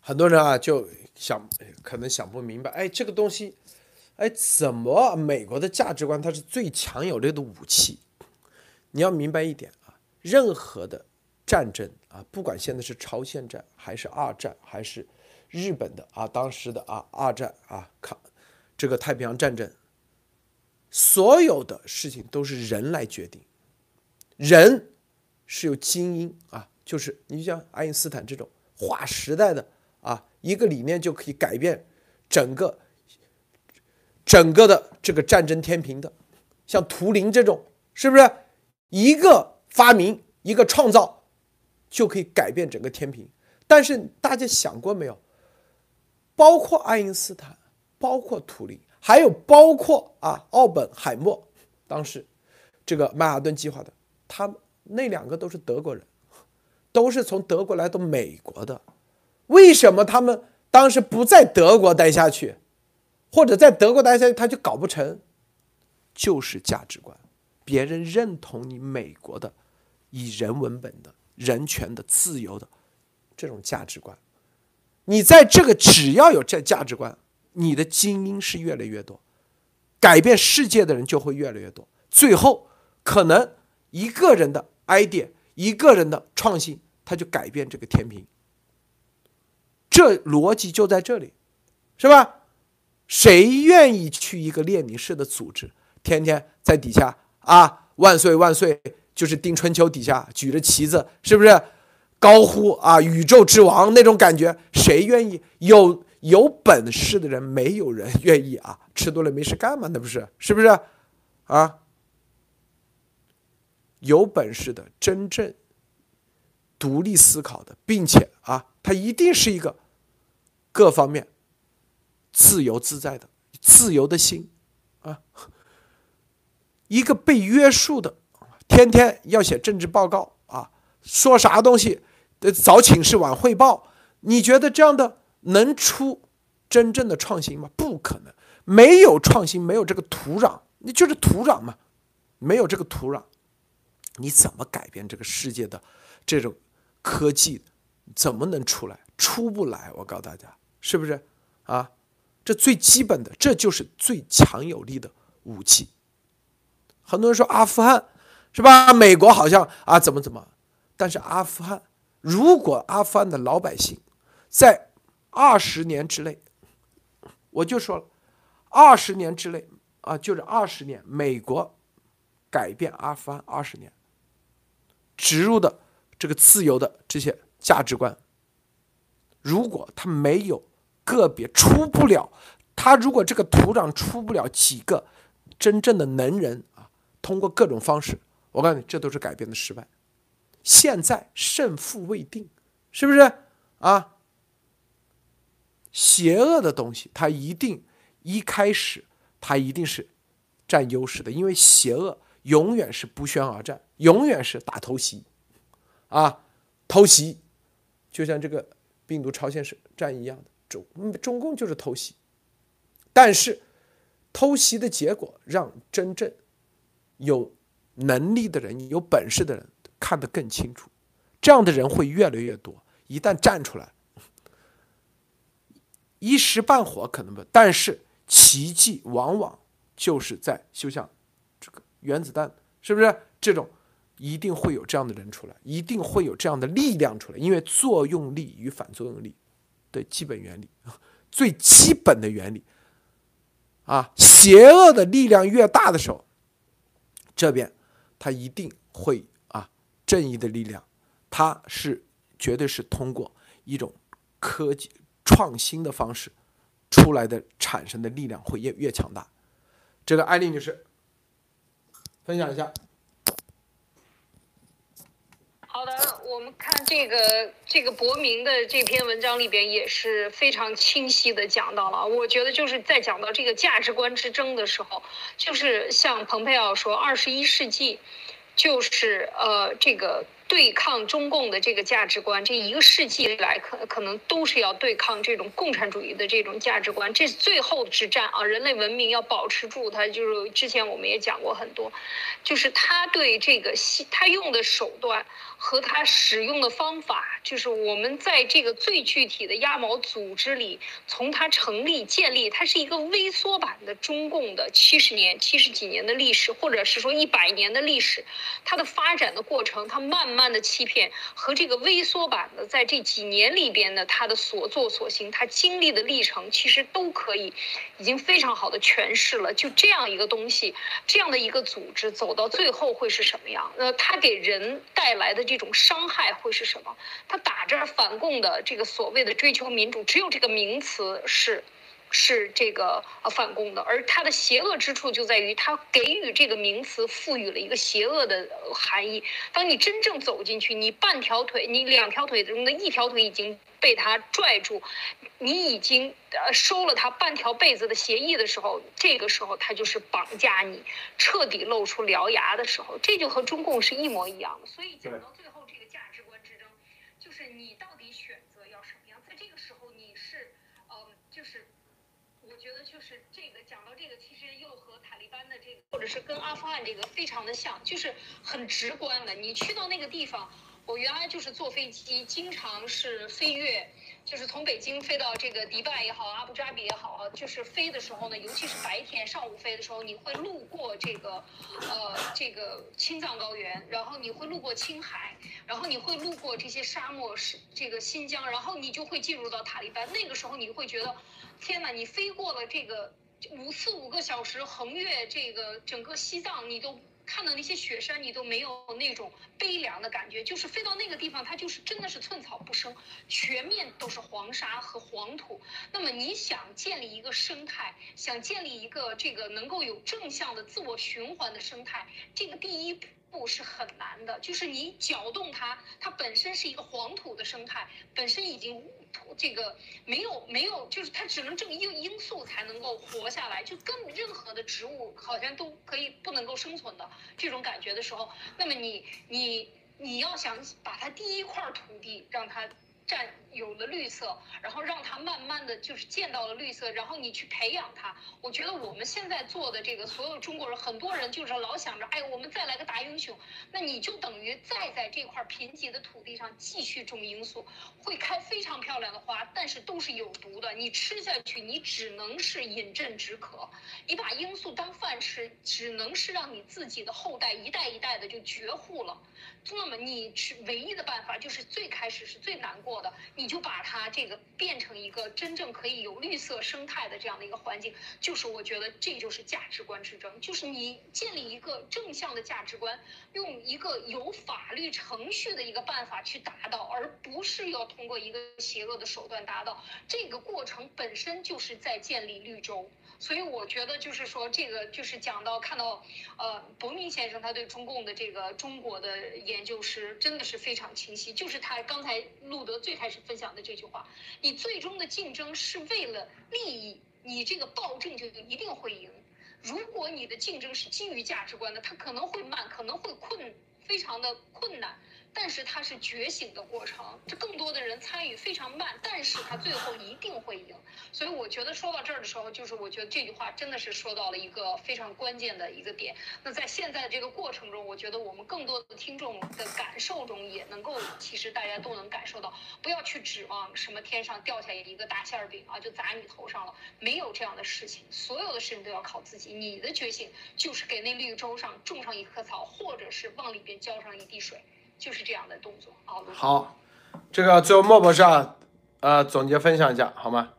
很多人啊就想，可能想不明白，哎，这个东西，哎，怎么美国的价值观它是最强有力的武器？你要明白一点啊，任何的战争啊，不管现在是朝鲜战还是二战还是日本的啊，当时的啊二战啊抗这个太平洋战争，所有的事情都是人来决定，人是有精英啊，就是你像爱因斯坦这种划时代的啊一个理念就可以改变整个。整个的这个战争天平的，像图灵这种，是不是一个发明、一个创造就可以改变整个天平？但是大家想过没有？包括爱因斯坦，包括图灵，还有包括啊奥本海默，当时这个曼哈顿计划的，他那两个都是德国人，都是从德国来到美国的。为什么他们当时不在德国待下去？或者在德国待下去，他就搞不成，就是价值观，别人认同你美国的以人为本的人权的自由的这种价值观，你在这个只要有这价值观，你的精英是越来越多，改变世界的人就会越来越多，最后可能一个人的 idea，一个人的创新，他就改变这个天平，这逻辑就在这里，是吧？谁愿意去一个列宁式的组织，天天在底下啊万岁万岁，就是丁春秋底下举着旗子，是不是高呼啊宇宙之王那种感觉？谁愿意？有有本事的人，没有人愿意啊！吃多了没事干嘛？那不是是不是啊？有本事的，真正独立思考的，并且啊，他一定是一个各方面。自由自在的自由的心，啊，一个被约束的，天天要写政治报告啊，说啥东西得早请示晚汇报。你觉得这样的能出真正的创新吗？不可能，没有创新，没有这个土壤，你就是土壤嘛，没有这个土壤，你怎么改变这个世界的这种科技？怎么能出来？出不来，我告诉大家，是不是啊？这最基本的，这就是最强有力的武器。很多人说阿富汗是吧？美国好像啊怎么怎么，但是阿富汗，如果阿富汗的老百姓在二十年之内，我就说了，二十年之内啊，就是二十年，美国改变阿富汗二十年，植入的这个自由的这些价值观，如果他没有。个别出不了，他如果这个土壤出不了几个真正的能人啊，通过各种方式，我告诉你，这都是改变的失败。现在胜负未定，是不是啊？邪恶的东西，它一定一开始它一定是占优势的，因为邪恶永远是不宣而战，永远是打偷袭啊，偷袭，就像这个病毒朝鲜是战一样的。中中共就是偷袭，但是偷袭的结果让真正有能力的人、有本事的人看得更清楚，这样的人会越来越多。一旦站出来，一时半会可能不，但是奇迹往往就是在就像这个原子弹，是不是？这种一定会有这样的人出来，一定会有这样的力量出来，因为作用力与反作用力。的基本原理，最基本的原理，啊，邪恶的力量越大的时候，这边它一定会啊，正义的力量，它是绝对是通过一种科技创新的方式出来的产生的力量会越越强大。这个艾丽女士分享一下。好的，我们看这个这个博明的这篇文章里边也是非常清晰的讲到了。我觉得就是在讲到这个价值观之争的时候，就是像蓬佩奥说，二十一世纪就是呃这个对抗中共的这个价值观，这一个世纪来可可能都是要对抗这种共产主义的这种价值观，这是最后之战啊！人类文明要保持住它，就是之前我们也讲过很多，就是他对这个他用的手段和他使用的方法，就是我们在这个最具体的鸭毛组织里，从它成立建立，它是一个微缩版的中共的七十年、七十几年的历史，或者是说一百年的历史，它的发展的过程，它慢慢。的欺骗和这个微缩版的，在这几年里边的他的所作所行，他经历的历程，其实都可以已经非常好的诠释了。就这样一个东西，这样的一个组织走到最后会是什么样？那，他给人带来的这种伤害会是什么？他打着反共的这个所谓的追求民主，只有这个名词是。是这个呃反共的，而它的邪恶之处就在于它给予这个名词赋予了一个邪恶的含义。当你真正走进去，你半条腿、你两条腿中的一条腿已经被他拽住，你已经呃收了他半条被子的协议的时候，这个时候他就是绑架你，彻底露出獠牙的时候，这就和中共是一模一样的。所以讲到最后，这个价值观之争，就是你到底选择要什么样？在这个时候，你是呃，就是。我觉得就是这个讲到这个，其实又和塔利班的或者是跟阿富汗这个非常的像，就是很直观的。你去到那个地方，我原来就是坐飞机，经常是飞越，就是从北京飞到这个迪拜也好，阿布扎比也好，就是飞的时候呢，尤其是白天上午飞的时候，你会路过这个，呃，这个青藏高原，然后你会路过青海，然后你会路过这些沙漠，是这个新疆，然后你就会进入到塔利班。那个时候你会觉得。天哪！你飞过了这个五四五个小时，横越这个整个西藏，你都看到那些雪山，你都没有那种悲凉的感觉。就是飞到那个地方，它就是真的是寸草不生，全面都是黄沙和黄土。那么你想建立一个生态，想建立一个这个能够有正向的自我循环的生态，这个第一步是很难的。就是你搅动它，它本身是一个黄土的生态，本身已经。这个没有没有，就是它只能这个因因素才能够活下来，就跟任何的植物好像都可以不能够生存的这种感觉的时候，那么你你你要想把它第一块土地让它。占有了绿色，然后让它慢慢的就是见到了绿色，然后你去培养它。我觉得我们现在做的这个，所有中国人很多人就是老想着，哎，我们再来个大英雄，那你就等于再在这块贫瘠的土地上继续种罂粟，会开非常漂亮的花，但是都是有毒的，你吃下去你只能是饮鸩止渴。你把罂粟当饭吃，只能是让你自己的后代一代一代的就绝户了。那么你是唯一的办法，就是最开始是最难过的，你你就把它这个变成一个真正可以有绿色生态的这样的一个环境，就是我觉得这就是价值观之争，就是你建立一个正向的价值观，用一个有法律程序的一个办法去达到，而不是要通过一个邪恶的手段达到。这个过程本身就是在建立绿洲。所以我觉得就是说，这个就是讲到看到，呃，伯明先生他对中共的这个中国的研究是真的是非常清晰。就是他刚才路德最开始分享的这句话：，你最终的竞争是为了利益，你这个暴政就一定会赢。如果你的竞争是基于价值观的，它可能会慢，可能会困，非常的困难。但是它是觉醒的过程，这更多的人参与非常慢，但是它最后一定会赢。所以我觉得说到这儿的时候，就是我觉得这句话真的是说到了一个非常关键的一个点。那在现在这个过程中，我觉得我们更多的听众的感受中也能够，其实大家都能感受到，不要去指望什么天上掉下一个大馅饼啊，就砸你头上了，没有这样的事情。所有的事情都要靠自己。你的觉醒就是给那绿洲上种上一棵草，或者是往里边浇上一滴水。就是这样的动作啊。好，这个最后莫博士啊，呃，总结分享一下好吗？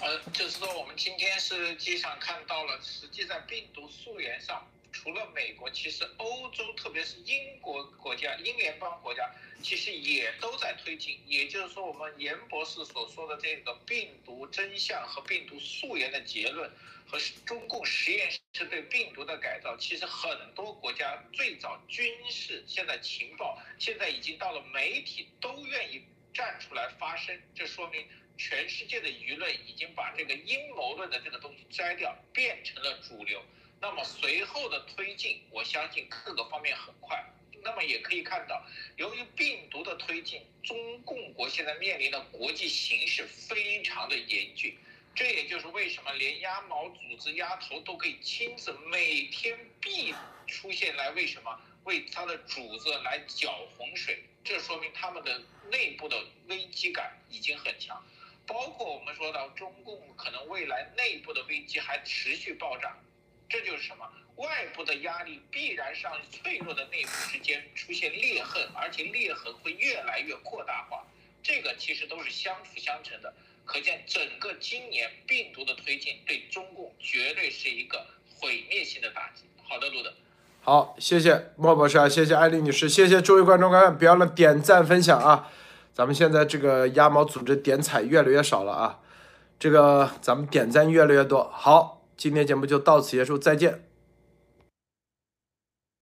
呃，就是说我们今天是际上看到了，实际在病毒溯源上，除了美国，其实欧洲，特别是英国国家、英联邦国家，其实也都在推进。也就是说，我们严博士所说的这个病毒真相和病毒溯源的结论。和中共实验室对病毒的改造，其实很多国家最早军事，现在情报，现在已经到了媒体都愿意站出来发声，这说明全世界的舆论已经把这个阴谋论的这个东西摘掉，变成了主流。那么随后的推进，我相信各个方面很快。那么也可以看到，由于病毒的推进，中共国现在面临的国际形势非常的严峻。这也就是为什么连鸭毛组织鸭头都可以亲自每天必出现来，为什么为他的主子来搅洪水？这说明他们的内部的危机感已经很强。包括我们说到中共可能未来内部的危机还持续暴涨，这就是什么？外部的压力必然让脆弱的内部之间出现裂痕，而且裂痕会越来越扩大化。这个其实都是相辅相成的。可见，整个今年病毒的推进对中共绝对是一个毁灭性的打击。好的，路德。好，谢谢莫博士啊，谢谢艾丽女士，谢谢诸位观众观看，别忘了点赞分享啊。咱们现在这个鸭毛组织点彩越来越少了啊，这个咱们点赞越来越多。好，今天节目就到此结束，再见。